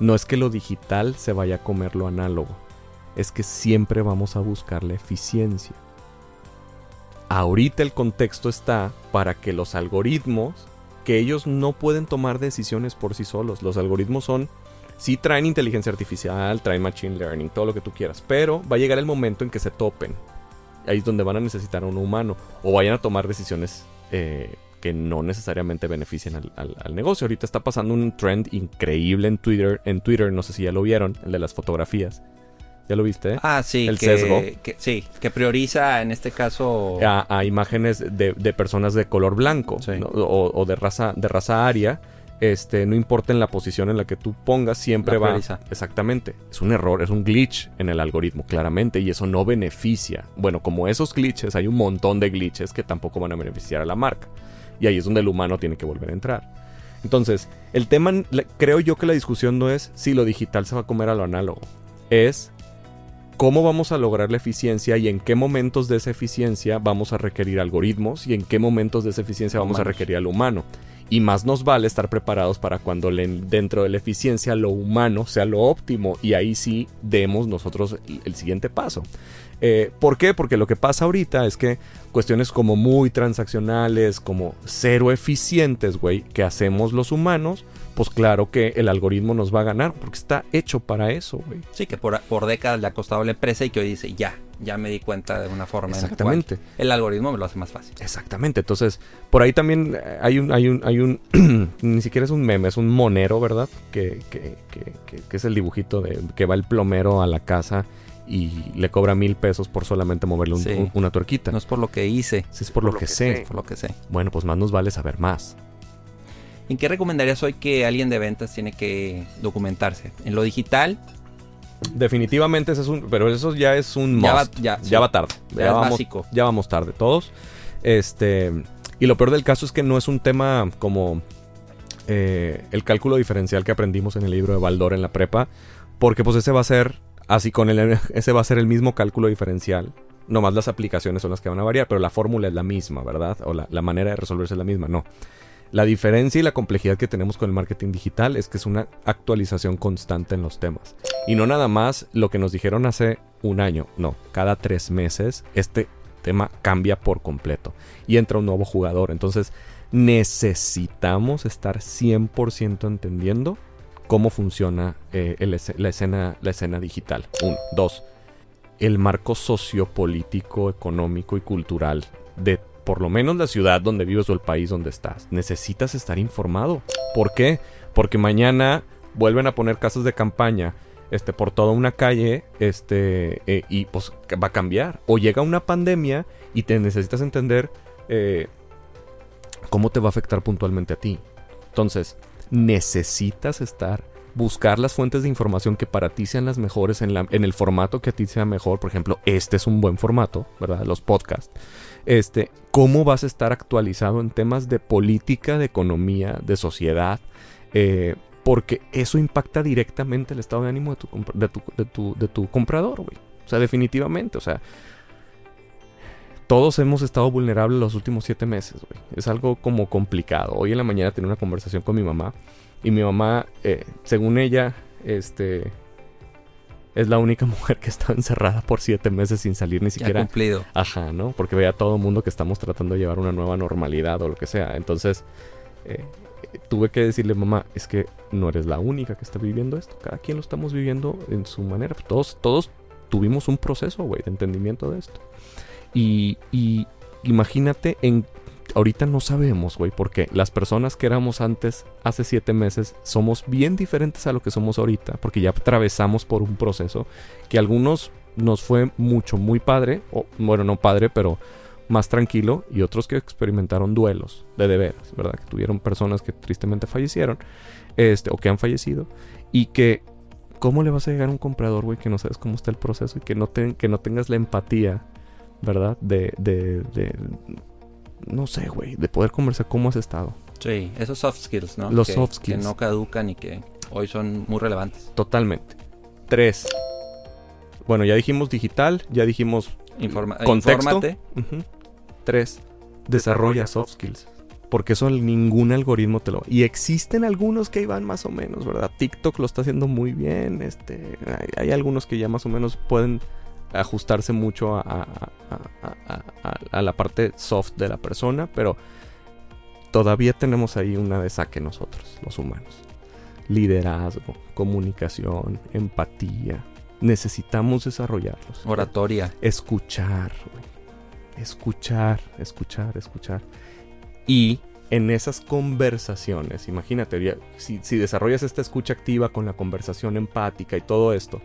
No es que lo digital se vaya a comer lo análogo. Es que siempre vamos a buscar la eficiencia. Ahorita el contexto está para que los algoritmos, que ellos no pueden tomar decisiones por sí solos. Los algoritmos son, sí traen inteligencia artificial, traen machine learning, todo lo que tú quieras. Pero va a llegar el momento en que se topen ahí es donde van a necesitar a un humano o vayan a tomar decisiones eh, que no necesariamente beneficien al, negocio. Ahorita está pasando un trend increíble en Twitter, en Twitter, no sé si ya lo vieron, el de las fotografías. ¿Ya lo viste? Ah, sí. El sesgo. sí, que prioriza en este caso... A, imágenes de, personas de color blanco o, o, de, raza, de raza aria este, no importa en la posición en la que tú pongas, siempre va. Exactamente. Es un error, es un glitch en el algoritmo, claramente, y eso no beneficia. Bueno, como esos glitches, hay un montón de glitches que tampoco van a beneficiar a la marca. Y ahí es donde el humano tiene que volver a entrar. Entonces, el tema, creo yo que la discusión no es si lo digital se va a comer a lo análogo. Es cómo vamos a lograr la eficiencia y en qué momentos de esa eficiencia vamos a requerir algoritmos y en qué momentos de esa eficiencia vamos a requerir al humano. Y más nos vale estar preparados para cuando dentro de la eficiencia lo humano sea lo óptimo y ahí sí demos nosotros el, siguiente paso. Eh, ¿Por qué? Porque lo que pasa ahorita es que cuestiones como muy transaccionales, como cero eficientes, güey, que hacemos los humanos, pues claro que el algoritmo nos va a ganar porque está hecho para eso, güey. Sí, que por, por décadas le ha costado la empresa y que hoy dice, ya, ya me di cuenta de una forma. Exactamente. el algoritmo me lo hace más fácil. Exactamente. Entonces, por ahí también eh, hay un, hay un, hay un, ni siquiera es un meme, es un monero, ¿verdad? Que, que, que, que, es el dibujito de que va el plomero a la casa y le cobra mil pesos por solamente moverle una tuerquita. No es por lo que hice. es por, lo, que, sé. Por lo que sé. Bueno, pues más nos vale saber más. ¿En qué recomendarías hoy que alguien de ventas tiene que documentarse? ¿En lo digital Definitivamente ese es un. Pero eso ya es un ya Va, ya, va tarde. Ya, vamos, ya vamos tarde todos. Este. Y lo peor del caso es que no es un tema como eh, el cálculo diferencial que aprendimos en el libro de Baldor en la prepa. Porque pues ese va a ser. Así con el. Ese va a ser el mismo cálculo diferencial. Nomás las aplicaciones son las que van a variar. Pero la fórmula es la misma, ¿verdad? O la, la manera de resolverse es la misma. No. La diferencia y la complejidad que tenemos con el marketing digital es que es una actualización constante en los temas. Y no nada más lo que nos dijeron hace un año, no, cada tres meses este tema cambia por completo y entra un nuevo jugador. Entonces necesitamos estar 100% entendiendo cómo funciona eh, la, escena, digital. Uno. Dos. El marco sociopolítico, económico y cultural de por lo menos la ciudad donde vives o el país donde estás. Necesitas estar informado. ¿Por qué? Porque mañana vuelven a poner casas de campaña este, por toda una calle, este, eh, y pues va a cambiar. O llega una pandemia y te necesitas entender eh, cómo te va a afectar puntualmente a ti. Entonces, necesitas estar, buscar las fuentes de información que para ti sean las mejores en, en el formato que a ti sea mejor. Por ejemplo, este es un buen formato, ¿verdad? Los podcasts. Este, cómo vas a estar actualizado en temas de política, de economía, de sociedad. Eh, porque eso impacta directamente el estado de ánimo de tu, de tu, de tu, de tu comprador, güey. O sea, definitivamente, o sea, todos hemos estado vulnerables los últimos siete meses, güey. Es algo como complicado. Hoy en la mañana tenía una conversación con mi mamá y mi mamá, eh, según ella, este, es la única mujer que está encerrada por siete meses sin salir ni siquiera. Ya cumplido. Ajá, ¿no? Porque ve a todo el mundo que estamos tratando de llevar una nueva normalidad o lo que sea. Entonces, eh, tuve que decirle, mamá, es que no eres la única que está viviendo esto. Cada quien lo estamos viviendo en su manera. Todos, todos tuvimos un proceso, güey, de entendimiento de esto. Y, y imagínate en... Ahorita no sabemos, güey, porque las personas que éramos antes, hace siete meses, somos bien diferentes a lo que somos ahorita, porque ya atravesamos por un proceso que algunos nos fue mucho, muy padre, o bueno, no padre, pero más tranquilo y otros que experimentaron duelos de de ¿verdad? Que tuvieron personas que tristemente fallecieron este, o que han fallecido y que ¿cómo le vas a llegar a un comprador, güey, que no sabes cómo está el proceso y que no, que no tengas la empatía, ¿verdad? De, de, de no sé, güey, de poder conversar cómo has estado. Sí, esos soft skills, ¿no? Los que, soft skills. Que no caducan y que hoy son muy relevantes. Totalmente. Tres. Bueno, ya dijimos digital, ya dijimos Informa contexto. Infórmate. Ujú. Tres, desarrolla soft skills. Porque eso ningún algoritmo te lo... Y existen algunos que van más o menos, ¿verdad? TikTok lo está haciendo muy bien. Este, hay, hay algunos que ya más o menos pueden ajustarse mucho a, a- a- a- a- a la parte soft de la persona, pero todavía tenemos ahí una de saque nosotros, los humanos. Liderazgo, comunicación, empatía. Necesitamos desarrollarlos. Oratoria. Escuchar. Escuchar, escuchar, escuchar. Y en esas conversaciones, imagínate, si, si desarrollas esta escucha activa con la conversación empática y todo esto,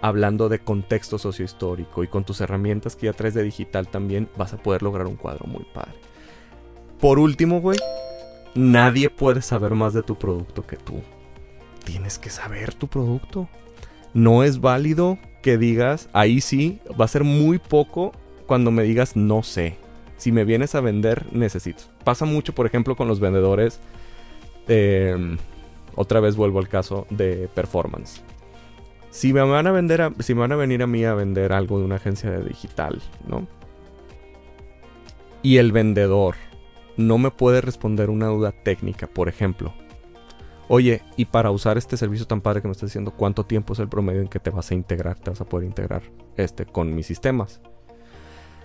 hablando de contexto sociohistórico y con tus herramientas que ya traes de digital también, vas a poder lograr un cuadro muy padre. Por último, güey, nadie puede saber más de tu producto que tú. Tienes que saber tu producto. No es válido que digas, ahí sí, va a ser muy poco cuando me digas no sé. Si me vienes a vender, necesito. Pasa mucho, por ejemplo, con los vendedores. eh, otra vez vuelvo al caso de performance. Si me van a vender, si me van a venir a mí a vender algo de una agencia de digital, ¿no? Y el vendedor no me puede responder una duda técnica, por ejemplo. Oye, y para usar este servicio tan padre que me estás diciendo, ¿cuánto tiempo es el promedio en que te vas a integrar, te vas a poder integrar este, con mis sistemas?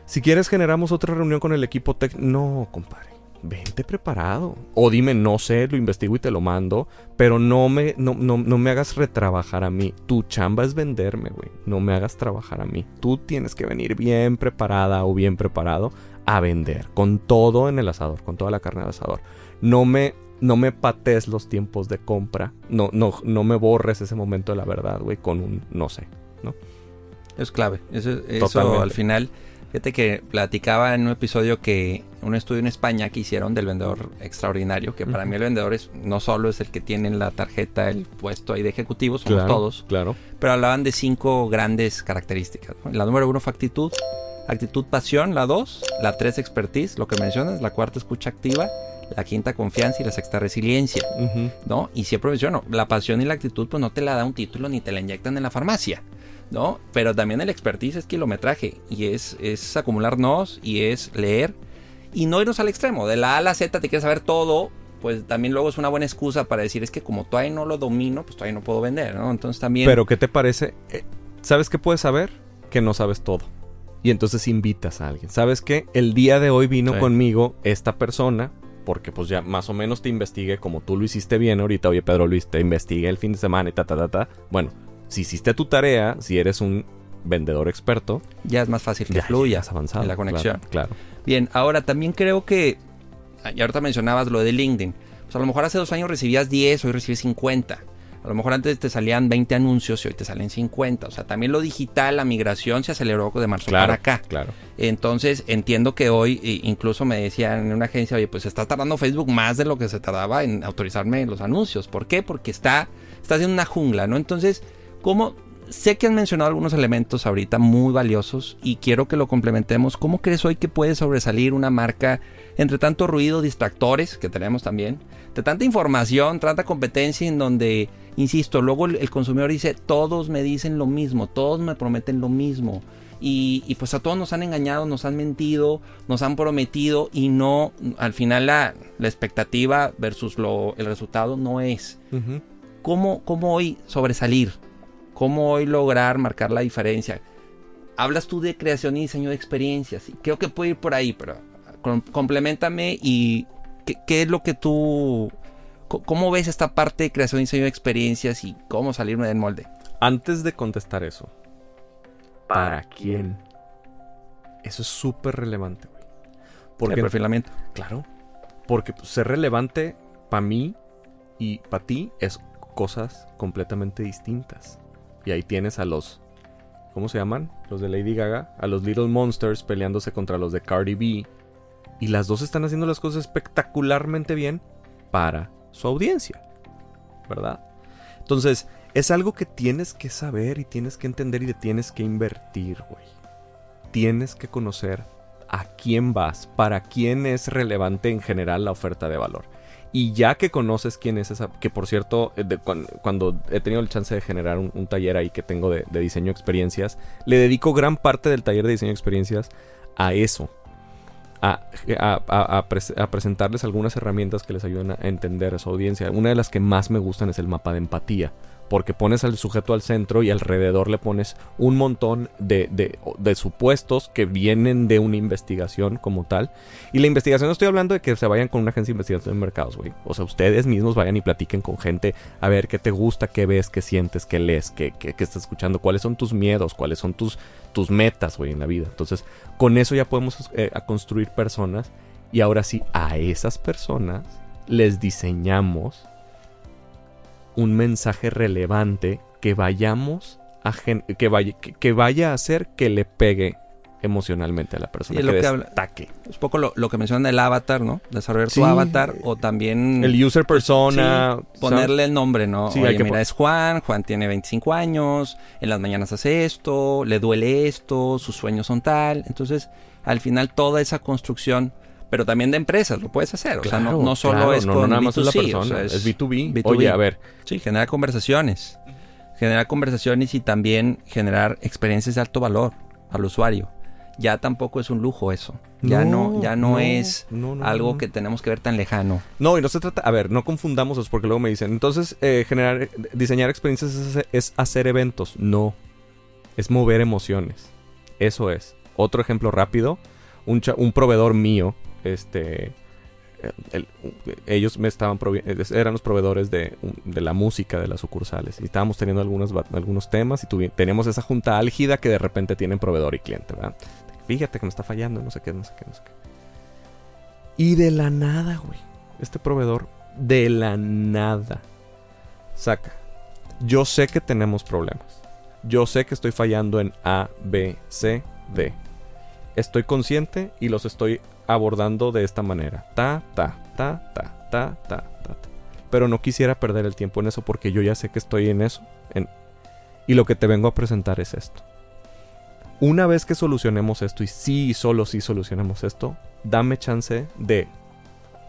Si quieres, generamos otra reunión con el equipo técnico. No, compadre. Vente preparado. O dime, no sé, lo investigo y te lo mando. Pero no me, no, no, no me hagas retrabajar a mí. Tu chamba es venderme, güey. No me hagas trabajar a mí. Tú tienes que venir bien preparada o bien preparado a vender. Con todo en el asador, con toda la carne del asador. No me, no me patees los tiempos de compra. No, no, no me borres ese momento de la verdad, güey, con un no sé. Es clave. Eso, eso al final. Fíjate que platicaba en un episodio que un estudio en España que hicieron del vendedor extraordinario, que para mí el vendedor es no solo es el que tiene en la tarjeta el puesto ahí de ejecutivo, somos Claro, todos, Claro. pero hablaban de cinco grandes características. La número uno fue actitud, actitud pasión, la dos, la tres expertise, lo que mencionas, la cuarta escucha activa, la quinta confianza y la sexta resiliencia. ¿no? Y siempre menciono, la pasión y la actitud pues no te la da un título ni te la inyectan en la farmacia, ¿no? Pero también el expertise es kilometraje y es, es acumularnos y es leer y no irnos al extremo, de la A a la Z te quieres saber todo, pues también luego es una buena excusa para decir es que como todavía no lo domino, pues todavía no puedo vender, ¿no? Entonces también... Pero ¿qué te parece? Eh, ¿Sabes qué puedes saber? Que no sabes todo. Y entonces invitas a alguien. ¿Sabes qué? El día de hoy vino Sí. conmigo esta persona, porque pues ya más o menos te investigué como tú lo hiciste bien ahorita. Oye, Pedro Luis, te investigué el fin de semana y ta, ta, ta, ta. Bueno, si hiciste tu tarea, si eres un vendedor experto, ya es más fácil que ya, fluya ya avanzado. en la conexión. Claro. claro. Bien, ahora también creo que. Y ahorita mencionabas lo de LinkedIn. Pues a lo mejor hace dos años recibías 10, hoy recibes 50. A lo mejor antes te salían 20 anuncios y hoy te salen 50. O sea, también lo digital, la migración se aceleró de marzo para acá. Claro. Entonces, entiendo que hoy, incluso me decían en una agencia, oye, pues está tardando Facebook más de lo que se tardaba en autorizarme los anuncios. ¿Por qué? Porque está, está haciendo una jungla, ¿no? Entonces, ¿cómo, sé que han mencionado algunos elementos ahorita muy valiosos y quiero que lo complementemos. ¿Cómo crees hoy que puede sobresalir una marca entre tanto ruido, distractores que tenemos también, de tanta información, tanta competencia en donde, insisto, luego el, consumidor dice, todos me dicen lo mismo, todos me prometen lo mismo. Y, pues a todos nos han engañado, nos han mentido, nos han prometido y no, al final la, expectativa versus lo, el resultado no es. ¿Cómo, ¿Cómo hoy sobresalir? ¿Cómo hoy lograr marcar la diferencia? Hablas tú de creación y diseño de experiencias. Y creo que puede ir por ahí, pero complementame y ¿qué, es lo que tú... ¿Cómo ves esta parte de creación y diseño de experiencias y cómo salirme del molde? Antes de contestar eso, ¿para quién? Eso es súper relevante, güey. Porque, el perfilamiento. Claro. Porque pues, ser relevante para mí y para ti es cosas completamente distintas. Y ahí tienes a los. ¿Cómo se llaman? Los de Lady Gaga. A los Little Monsters peleándose contra los de Cardi B. Y las dos están haciendo las cosas espectacularmente bien para su audiencia. ¿Verdad? Entonces, es algo que tienes que saber y tienes que entender y te tienes que invertir, güey. Tienes que conocer a quién vas, para quién es relevante en general la oferta de valor. Y ya que conoces quién es esa, que por cierto, eh, cuando, he tenido el chance de generar un, taller ahí que tengo de, diseño de experiencias, le dedico gran parte del taller de diseño experiencias a eso. A, a, presentarles algunas herramientas que les ayuden a entender a su audiencia. Una de las que más me gustan es el mapa de empatía porque pones al sujeto al centro y alrededor le pones un montón de, de, supuestos que vienen de una investigación como tal. Y la investigación no estoy hablando de que se vayan con una agencia de investigación de mercados, güey. O sea, ustedes mismos vayan y platiquen con gente a ver qué te gusta, qué ves, qué sientes, qué lees, qué, qué, estás escuchando, cuáles son tus miedos, cuáles son tus, tus metas, güey, en la vida. Entonces, con eso ya podemos eh, construir personas y ahora sí, a esas personas les diseñamos un mensaje relevante que vayamos a que, vaya, que, vaya a hacer que le pegue emocionalmente a la persona. que, lo que habla, es poco lo, que menciona el avatar, ¿no? Desarrollar tu avatar o también... El user persona. ponerle el nombre, ¿no? Sí, Oye, mira, es Juan, Juan tiene 25 años, en las mañanas hace esto, le duele esto, sus sueños son tal. Entonces, al final toda esa construcción pero también de empresas lo puedes hacer. O sea, no, solo es con nada B2C, la persona, es, B2B. Oye, a ver. Sí, generar conversaciones. Generar conversaciones y también generar experiencias de alto valor al usuario. Ya tampoco es un lujo eso. Ya no, ya no, es algo que tenemos que ver tan lejano. No, y no se trata, a ver, no confundamos eso porque luego me dicen, entonces eh, generar, diseñar experiencias es hacer eventos. No, es mover emociones. Eso es. Otro ejemplo rápido, un, un proveedor mío este ellos me estaban eran los proveedores de, la música de las sucursales y estábamos teniendo algunos, algunos temas y teníamos esa junta álgida que de repente tienen proveedor y cliente, ¿verdad? Fíjate que me está fallando, no sé qué, no sé qué, no sé qué. Y de la nada, güey. Este proveedor, de la nada, saca. Yo sé que tenemos problemas. Yo sé que estoy fallando en A, B, C, D. Estoy consciente y los estoy abordando de esta manera. Ta, ta, ta, ta, ta, ta, ta. Pero no quisiera perder el tiempo en eso porque yo ya sé que estoy en eso. Y lo que te vengo a presentar es esto. Una vez que solucionemos esto, y sí, solo si solucionemos esto, dame chance de,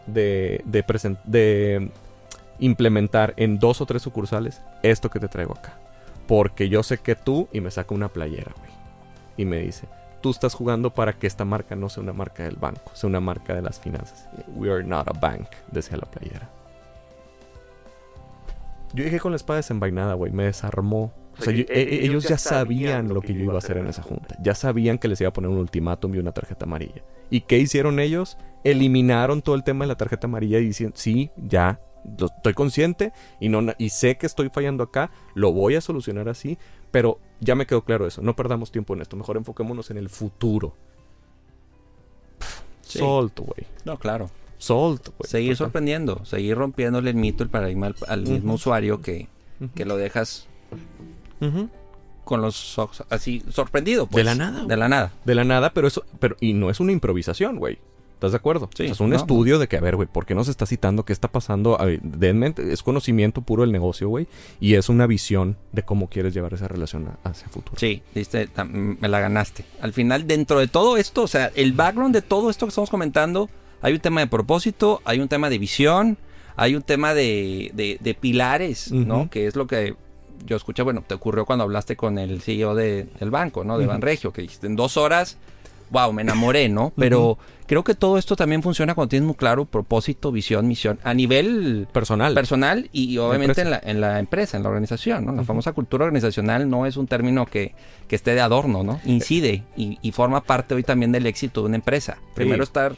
de, de, de implementar en dos o tres sucursales esto que te traigo acá. Porque yo sé que tú, y me saca una playera, güey. Y me dice, tú estás jugando para que esta marca no sea una marca del banco, sea una marca de las finanzas. We are not a bank, decía la playera. Yo dije con la espada desenvainada, güey, me desarmó. O sea, e, e, ellos, ya sabían lo que yo iba a hacer en esa junta. Ya sabían que les iba a poner un ultimátum y una tarjeta amarilla. ¿Y qué hicieron ellos? Eliminaron todo el tema de la tarjeta amarilla y diciendo, sí, ya, estoy consciente y, no, y sé que estoy fallando acá, lo voy a solucionar así, pero ya me quedó claro eso, no perdamos tiempo en esto, mejor enfoquémonos en el futuro. Solto, güey. No, claro. Solto, güey. Seguir sorprendiendo, seguir rompiéndole el mito, el paradigma al, mismo usuario que, que lo dejas con los ojos así sorprendido. Pues, De la nada, De la nada. De la nada, pero eso, pero, y no es una improvisación, güey. ¿Estás de acuerdo? Sí, O sea, es un no. estudio de que, a ver, güey, ¿por qué nos está citando? ¿Qué está pasando? A ver, denme- es conocimiento puro del negocio, güey. Y es una visión de cómo quieres llevar esa relación a- hacia el futuro. Sí, diste, me la ganaste. Al final, dentro de todo esto, o sea, el background de todo esto que estamos comentando, hay un tema de propósito, hay un tema de visión, hay un tema de, de- de pilares, ¿no? Que es lo que yo escuché, bueno, te ocurrió cuando hablaste con el CEO de- del banco, ¿no? De Ujú. Banregio, que dijiste en dos horas, wow, me enamoré, ¿no? Pero creo que todo esto también funciona cuando tienes muy claro propósito, visión, misión, a nivel Personal. personal y obviamente en la, empresa. en la empresa, en la organización, ¿no? La famosa cultura organizacional no es un término que, que esté de adorno, ¿no? Incide y, y forma parte hoy también del éxito de una empresa. Primero estar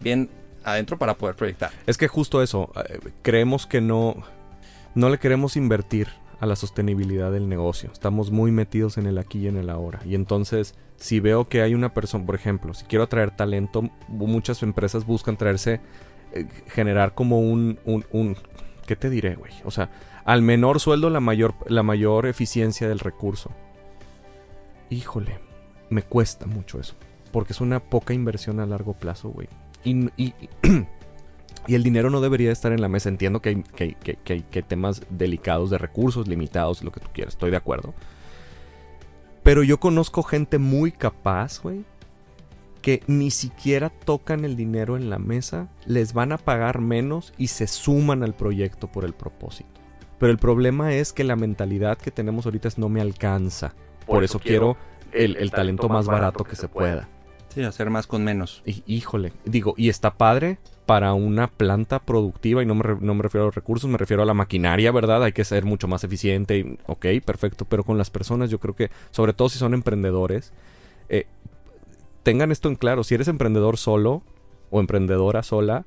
bien adentro para poder proyectar. Es que justo eso, eh, creemos que no, no le queremos invertir a la sostenibilidad del negocio. Estamos muy metidos en el aquí y en el ahora. Y entonces, si veo que hay una persona, por ejemplo, si quiero atraer talento, muchas empresas buscan traerse, eh, generar como un, un, un- ¿qué te diré, güey? O sea, al menor sueldo la mayor, la mayor eficiencia del recurso. Híjole, me cuesta mucho eso. Porque es una poca inversión a largo plazo, güey. Y, y- y el dinero no debería estar en la mesa. Entiendo que hay, que, que- que hay- que hay temas delicados de recursos, limitados, lo que tú quieras. Estoy de acuerdo. Pero yo conozco gente muy capaz, güey. Que ni siquiera tocan el dinero en la mesa. Les van a pagar menos y se suman al proyecto por el propósito. Pero el problema es que la mentalidad que tenemos ahorita es no me alcanza. Por, eso quiero el, el talento más barato que se pueda. Sí, hacer más con menos. Hí- Híjole, digo, y está padre para una planta productiva, y no me, no me refiero a los recursos, me refiero a la maquinaria, ¿verdad? Hay que ser mucho más eficiente, y- ok, perfecto, pero con las personas yo creo que, sobre todo si son emprendedores, eh, tengan esto en claro, si eres emprendedor solo o emprendedora sola,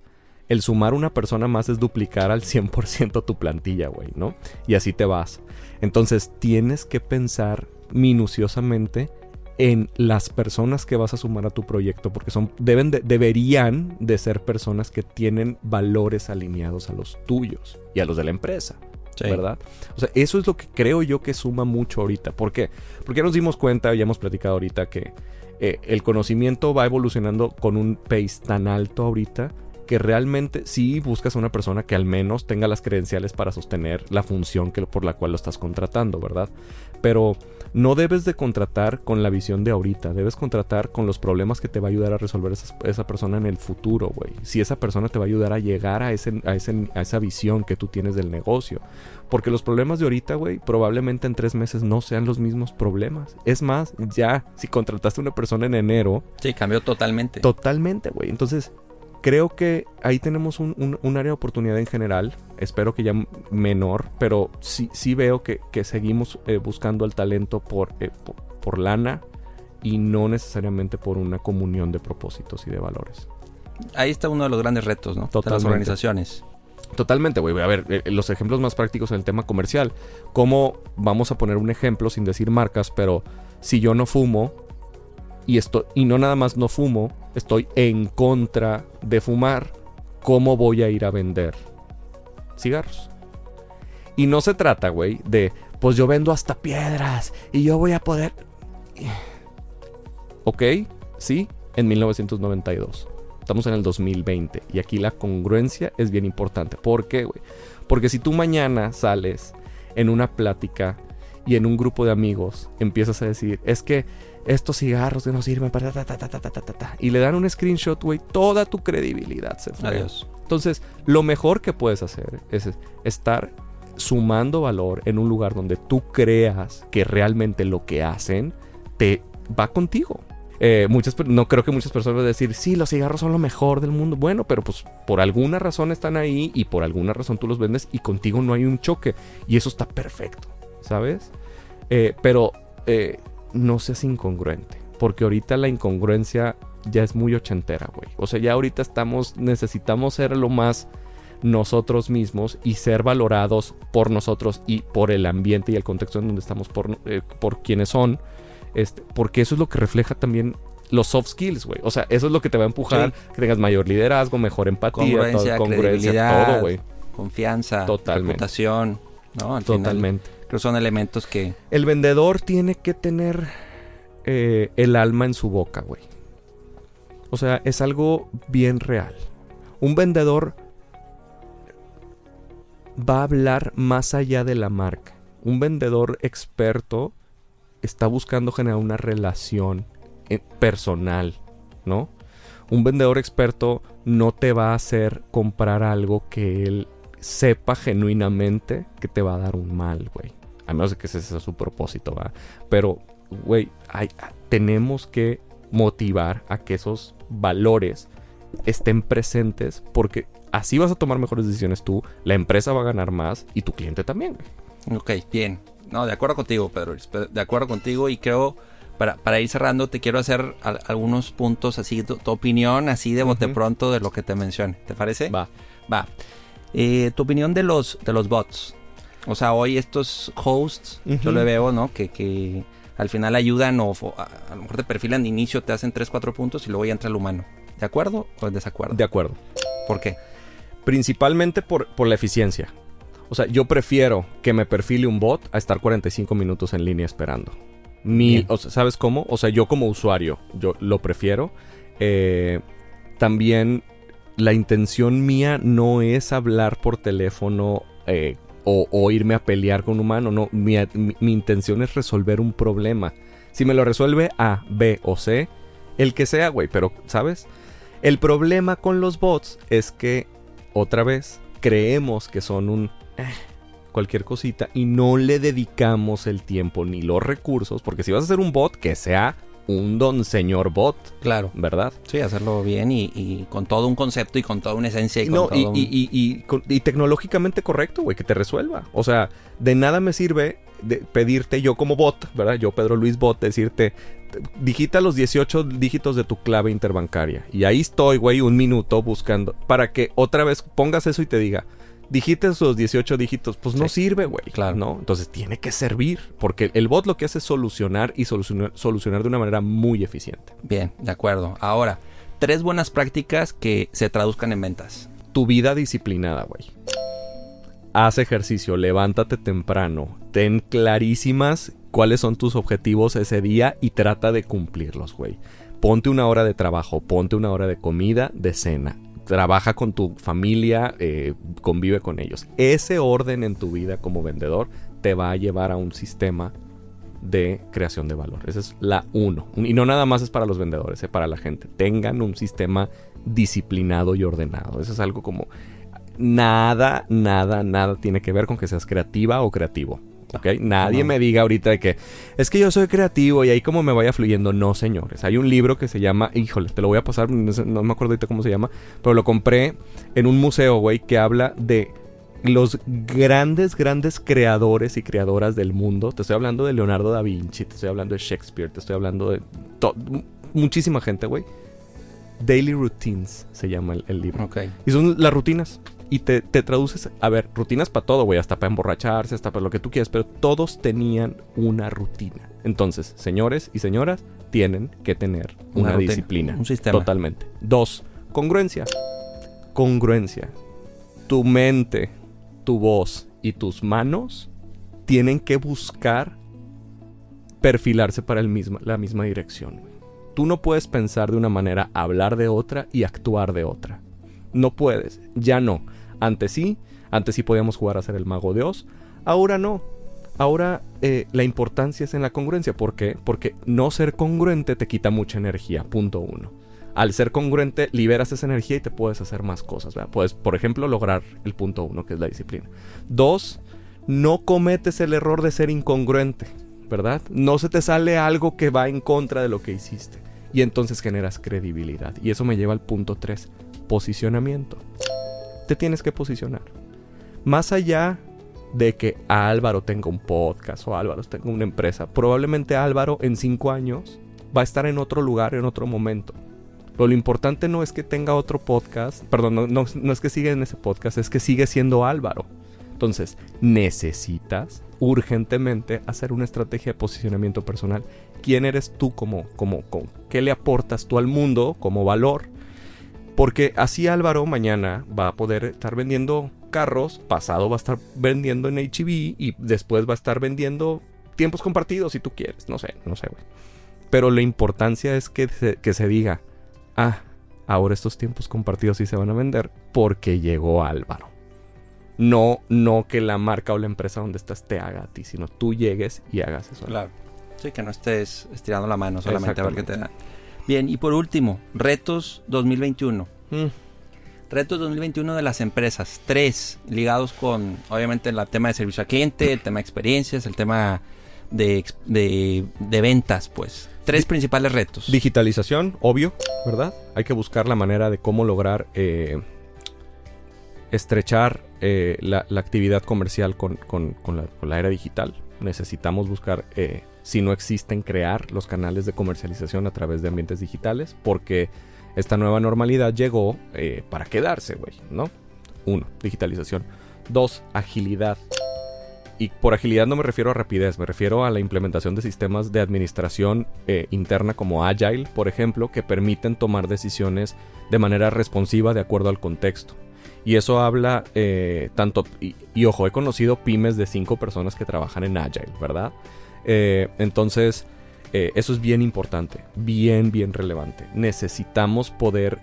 el sumar una persona más es duplicar al 100% tu plantilla, güey, ¿no? Y así te vas. Entonces tienes que pensar minuciosamente en las personas que vas a sumar a tu proyecto, porque son, deben de- deberían de ser personas que tienen valores alineados a los tuyos y a los de la empresa. Sí. ¿Verdad? O sea, eso es lo que creo yo que suma mucho ahorita. ¿Por qué? Porque nos dimos cuenta, ya hemos platicado ahorita, que eh, el conocimiento va evolucionando con un pace tan alto ahorita que realmente sí buscas a una persona que al menos tenga las credenciales para sostener la función que, por la cual lo estás contratando, ¿verdad? Pero no debes de contratar con la visión de ahorita, debes contratar con los problemas que te va a ayudar a resolver esa, esa persona en el futuro, güey. Si esa persona te va a ayudar a llegar a, ese, a, ese, a esa visión que tú tienes del negocio. Porque los problemas de ahorita, güey, probablemente en tres meses no sean los mismos problemas. Es más, ya, si contrataste a una persona en enero, Sí, cambió totalmente. Totalmente, güey. Entonces, creo que ahí tenemos un, un- un área de oportunidad en general. Espero que ya menor, pero sí, sí veo que, que seguimos eh, buscando el talento por, eh, por, por lana y no necesariamente por una comunión de propósitos y de valores. Ahí está uno de los grandes retos, ¿no? De las Totalmente. organizaciones. Totalmente, güey. A ver, eh, los ejemplos más prácticos en el tema comercial. ¿Cómo vamos a poner un ejemplo sin decir marcas, pero si yo no fumo y esto y no nada más no fumo, estoy en contra de fumar, ¿cómo voy a ir a vender cigarros? Y no se trata, güey, de pues yo vendo hasta piedras y yo voy a poder Ok, sí, en 1992. Estamos en el 2020 y aquí la congruencia es bien importante. ¿Por qué, güey? Porque si tú mañana sales en una plática y en un grupo de amigos empiezas a decir, es que estos cigarros que no sirven para ta, ta, ta, ta, ta, ta, ta, ta", y le dan un screenshot, güey, toda tu credibilidad se fue. Adiós. Entonces, lo mejor que puedes hacer es estar sumando valor en un lugar donde tú creas que realmente lo que hacen te va contigo. Eh, muchas, no creo que muchas personas van a decir, sí, los cigarros son lo mejor del mundo. Bueno, pero pues por alguna razón están ahí y por alguna razón tú los vendes y contigo no hay un choque. Y eso está perfecto, ¿sabes? Eh, pero eh, no seas incongruente, porque ahorita la incongruencia ya es muy ochentera, güey. O sea, ya ahorita estamos, necesitamos ser lo más nosotros mismos y ser valorados por nosotros y por el ambiente y el contexto en donde estamos, por, eh, por quienes son, este, porque eso es lo que refleja también los soft skills, güey. O sea, eso es lo que te va a empujar, que tengas mayor liderazgo, mejor empatía, Congruencia, todo, congruencia, credibilidad. todo, güey. Confianza, Totalmente. reputación. ¿no? Al Totalmente. Son elementos que... El vendedor tiene que tener eh, el alma en su boca, güey. O sea, es algo bien real. Un vendedor va a hablar más allá de la marca. Un vendedor experto está buscando generar una relación eh, personal, ¿no? Un vendedor experto no te va a hacer comprar algo que él sepa genuinamente que te va a dar un mal, güey. A menos de que ese sea su propósito, ¿va? Pero, güey, tenemos que motivar a que esos valores estén presentes porque así vas a tomar mejores decisiones tú, la empresa va a ganar más y tu cliente también. Ok, bien. No, de acuerdo contigo, Pedro. De acuerdo contigo y creo, para, para ir cerrando, te quiero hacer al- algunos puntos así, tu, tu opinión así de bote Ujú. pronto de lo que te mencioné. ¿Te parece? Va. Va. Eh, tu opinión de los, de los bots. O sea, hoy estos hosts, yo le veo, ¿no? Que, que al final ayudan o, o a, a lo mejor te perfilan de inicio, te hacen 3, 4 puntos y luego ya entra el humano. ¿De acuerdo o en desacuerdo? De acuerdo. ¿Por qué? Principalmente por, por la eficiencia. O sea, yo prefiero que me perfile un bot a estar 45 minutos en línea esperando. Mi, Bien. o sea, ¿Sabes cómo? O sea, yo como usuario, yo lo prefiero. Eh, también la intención mía no es hablar por teléfono eh, o, irme a pelear con un humano. No, mi, mi- mi intención es resolver un problema. Si me lo resuelve A, B o C, el que sea, güey, pero, ¿sabes? El problema con los bots es que, otra vez, creemos que son un... eh, cualquier cosita y no le dedicamos el tiempo ni los recursos, porque si vas a hacer un bot, que sea un don señor bot, Claro. ¿verdad? Sí, hacerlo bien y, y con todo un concepto y con toda una esencia. Y, con No, y, todo un- y- con- y tecnológicamente correcto, güey, que te resuelva. O sea, de nada me sirve de pedirte yo como bot, ¿verdad? Yo, Pedro Luis Bot, decirte, digita los 18 dígitos de tu clave interbancaria. Y ahí estoy, güey, un minuto buscando, para que otra vez pongas eso y te diga, digita esos 18 dígitos, pues no Sí, sirve, güey. claro. ¿no? Entonces tiene que servir, porque el bot lo que hace es solucionar y solucionar, solucionar de una manera muy eficiente. Bien, de acuerdo. Ahora, tres buenas prácticas que se traduzcan en ventas. tu vida disciplinada, güey. Haz ejercicio, levántate temprano, ten clarísimas cuáles son tus objetivos ese día y trata de cumplirlos, güey. Ponte una hora de trabajo, ponte una hora de comida, de cena. Trabaja con tu familia, eh, convive con ellos. Ese orden en tu vida como vendedor te va a llevar a un sistema de creación de valor. Esa es la uno. Y no nada más es para los vendedores, es para la gente. Tengan un sistema disciplinado y ordenado. Eso es algo como nada, nada, nada tiene que ver con que seas creativa o creativo. ¿Ok? Nadie no. me diga ahorita de que es que yo soy creativo y ahí como me vaya fluyendo. No, señores. Hay un libro que se llama, híjole, te lo voy a pasar, no, sé- no me acuerdo ahorita cómo se llama, pero lo compré en un museo, güey, que habla de los grandes, grandes creadores y creadoras del mundo. Te estoy hablando de Leonardo da Vinci, te estoy hablando de Shakespeare, te estoy hablando de muchísima gente, güey. Daily Routines se llama el, el libro. Ok. Y son las rutinas. Y te, te traduces, a ver, rutinas para todo, güey, hasta para emborracharse, hasta para lo que tú quieras, pero todos tenían una rutina. Entonces, señores y señoras, tienen que tener Una una, rutina, disciplina. un sistema. Totalmente. Dos, congruencia. Congruencia. Tu mente, tu voz y tus manos tienen que buscar perfilarse para el misma, la misma dirección. Tú no puedes pensar de una manera, hablar de otra y actuar de otra. No puedes, ya no. Antes sí, antes sí podíamos jugar a ser el mago de Oz, ahora no. Ahora eh, la importancia es en la congruencia. ¿Por qué? Porque no ser congruente te quita mucha energía, punto uno. Al ser congruente liberas esa energía y te puedes hacer más cosas. ¿verdad? Puedes, por ejemplo, lograr el punto uno, que es la disciplina. Dos, no cometes el error de ser incongruente, ¿verdad? No se te sale algo que va en contra de lo que hiciste. Y entonces generas credibilidad. Y eso me lleva al punto tres, posicionamiento. Te tienes que posicionar. Más allá de que Álvaro tenga un podcast o Álvaro tenga una empresa, probablemente Álvaro en cinco años va a estar en otro lugar, en otro momento. Lo importante no es que tenga otro podcast, perdón, no es que siga en ese podcast, es que sigue siendo Álvaro. Entonces, necesitas urgentemente hacer una estrategia de posicionamiento personal. ¿Quién eres tú como, como, como qué le aportas tú al mundo como valor? Porque así Álvaro mañana va a poder estar vendiendo carros, pasado va a estar vendiendo en HB y después va a estar vendiendo tiempos compartidos si tú quieres. No sé, no sé, güey. Pero la importancia es que se, que se diga, ah, ahora estos tiempos compartidos sí se van a vender porque llegó Álvaro. No, no que la marca o la empresa donde estás te haga a ti, sino tú llegues y hagas eso. Claro. Sí, que no estés estirando la mano solamente a ver qué te da. Bien, y por último, retos 2021. Mm. Retos 2021 de las empresas. Tres, ligados con, obviamente, el tema de servicio al cliente, el tema de experiencias, el tema de, de, ventas, pues. Tres principales retos. Digitalización, obvio, ¿verdad? Hay que buscar la manera de cómo lograr eh, estrechar eh, la, actividad comercial con, la, era digital. Necesitamos buscar, eh, si no existen, crear los canales de comercialización a través de ambientes digitales, porque esta nueva normalidad llegó para quedarse, güey, ¿no? Uno, digitalización. Dos, agilidad. Y por agilidad no me refiero a rapidez, me refiero a la implementación de sistemas de administración eh, interna como Agile, por ejemplo, que permiten tomar decisiones de manera responsiva de acuerdo al contexto. Y eso habla eh, tanto, y, ojo, he conocido pymes de cinco personas que trabajan en Agile, ¿verdad? Eh, entonces, eso es bien importante, bien, bien relevante. Necesitamos poder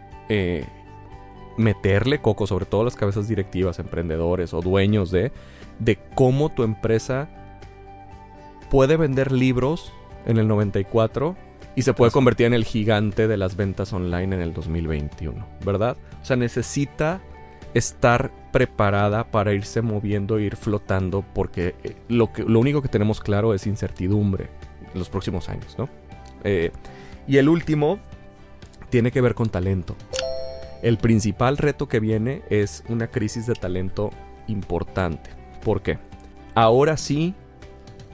meterle coco, sobre todo las cabezas directivas, emprendedores o dueños de de cómo tu empresa puede vender libros en el 94 y se puede convertir en el gigante de las ventas online en el 2021, ¿verdad? O sea, necesita estar preparada para irse moviendo e ir flotando porque eh, lo, que, lo único que tenemos claro es incertidumbre en los próximos años, ¿no? Eh, y el último tiene que ver con talento. El principal reto que viene es una crisis de talento importante. ¿Por qué? Ahora sí,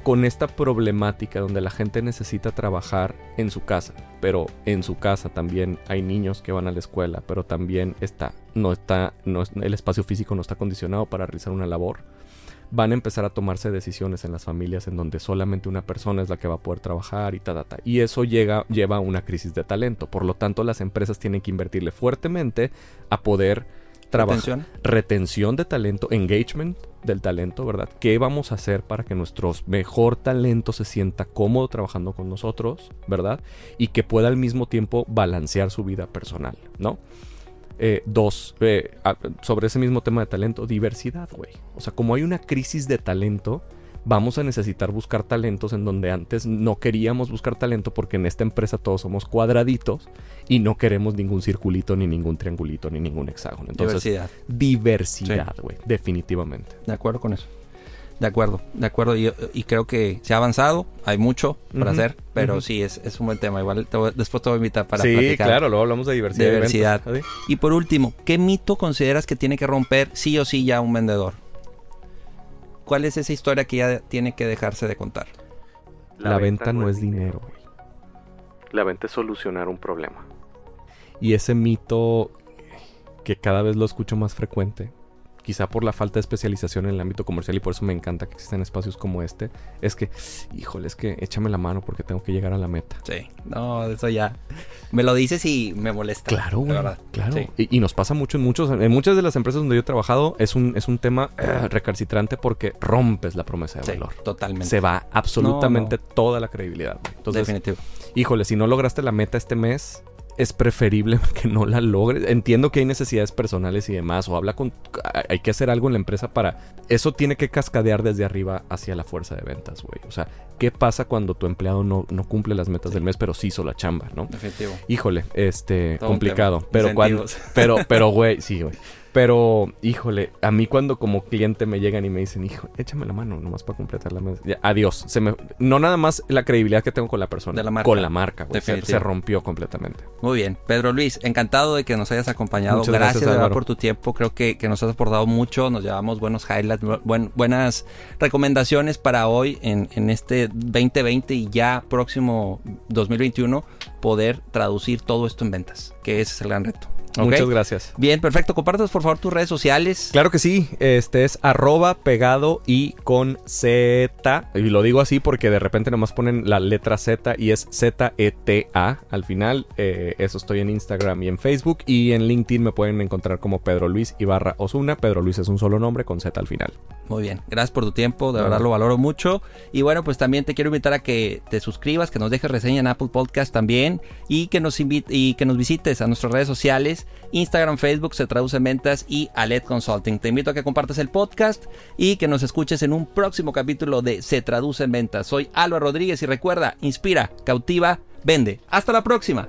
con esta problemática donde la gente necesita trabajar en su casa, pero en su casa también hay niños que van a la escuela, pero también está, no está, no, el espacio físico no está condicionado para realizar una labor. Van a empezar a tomarse decisiones en las familias en donde solamente una persona es la que va a poder trabajar y ta, Y eso llega, lleva a una crisis de talento. Por lo tanto, las empresas tienen que invertirle fuertemente a poder Retención. Retención de talento, engagement del talento, ¿verdad? ¿Qué vamos a hacer para que nuestro mejor talento se sienta cómodo trabajando con nosotros, ¿verdad? Y que pueda al mismo tiempo balancear su vida personal, ¿no? Eh, dos, eh, sobre ese mismo tema de talento, diversidad, güey. O sea, como hay una crisis de talento, vamos a necesitar buscar talentos en donde antes no queríamos buscar talento porque en esta empresa todos somos cuadraditos y no queremos ningún circulito, ni ningún triangulito, ni ningún hexágono. Entonces, diversidad. Diversidad, güey, definitivamente. De acuerdo con eso. De acuerdo, de acuerdo. Y, creo que se ha avanzado, hay mucho por hacer, pero sí, es, un buen tema. Igual después te voy a invitar para sí, claro, luego hablamos de diversidad. Diversidad. y por último, ¿qué mito consideras que tiene que romper sí o sí ya un vendedor? ¿Cuál es esa historia que ya tiene que dejarse de contar? La, venta, no es dinero, La venta es solucionar un problema. Y ese mito que cada vez lo escucho más frecuente quizá por la falta de especialización en el ámbito comercial y por eso me encanta que existan espacios como este, es que, híjole, es que échame la mano porque tengo que llegar a la meta. Sí, no, eso ya. Me lo dices y me molesta. Claro, güey. Claro. Y, nos pasa mucho en muchos, en muchas de las empresas donde yo he trabajado, es un, es un tema eh, recalcitrante porque rompes la promesa de valor. Totalmente. Se va absolutamente toda la credibilidad. Entonces, Definitivo. Híjole, si no lograste la meta este mes, es preferible que no la logres. Entiendo que hay necesidades personales y demás, o habla con... Hay que hacer algo en la empresa para... Eso tiene que cascadear desde arriba hacia la fuerza de ventas, güey. O sea, ¿qué pasa cuando tu empleado no, no cumple las metas del mes, pero sí hizo la chamba, ¿no? Efectivo. Híjole, este, complicado. Pero cuando... Pero, pero, güey, sí, güey. Pero, híjole, a mí cuando como cliente me llegan y me dicen, hijo, échame la mano nomás para completar la mesa. adiós. Se me, no nada más la credibilidad que tengo con la persona, la marca. con la marca. Se, rompió completamente. Muy bien. Pedro Luis, encantado de que nos hayas acompañado. gracias, gracias por tu tiempo. Creo que, nos has aportado mucho. Nos llevamos buenos highlights, buenas recomendaciones para hoy en, en este 2020 y ya próximo 2021 poder traducir todo esto en ventas, que ese es el gran reto. Muchas gracias. Bien, perfecto. Compártanos por favor tus redes sociales. Claro que sí. Este es arroba pegado y con Z. Y lo digo así porque de repente nomás ponen la letra Z y es Z-E-T-A al final. Eh, eso estoy en Instagram y en Facebook. Y en LinkedIn me pueden encontrar como Pedro Luis Ibarra Osuna. Pedro Luis es un solo nombre con Z al final. Muy bien, gracias por tu tiempo, de verdad lo valoro mucho. Y bueno, pues también te quiero invitar a que te suscribas, que nos dejes reseña en Apple Podcast también y que nos y que nos visites a nuestras redes sociales, Instagram, Facebook, se traduce en ventas y Aled Consulting. Te invito a que compartas el podcast y que nos escuches en un próximo capítulo de Se traduce en ventas. Soy Álvaro Rodríguez y recuerda, inspira, cautiva, vende. Hasta la próxima.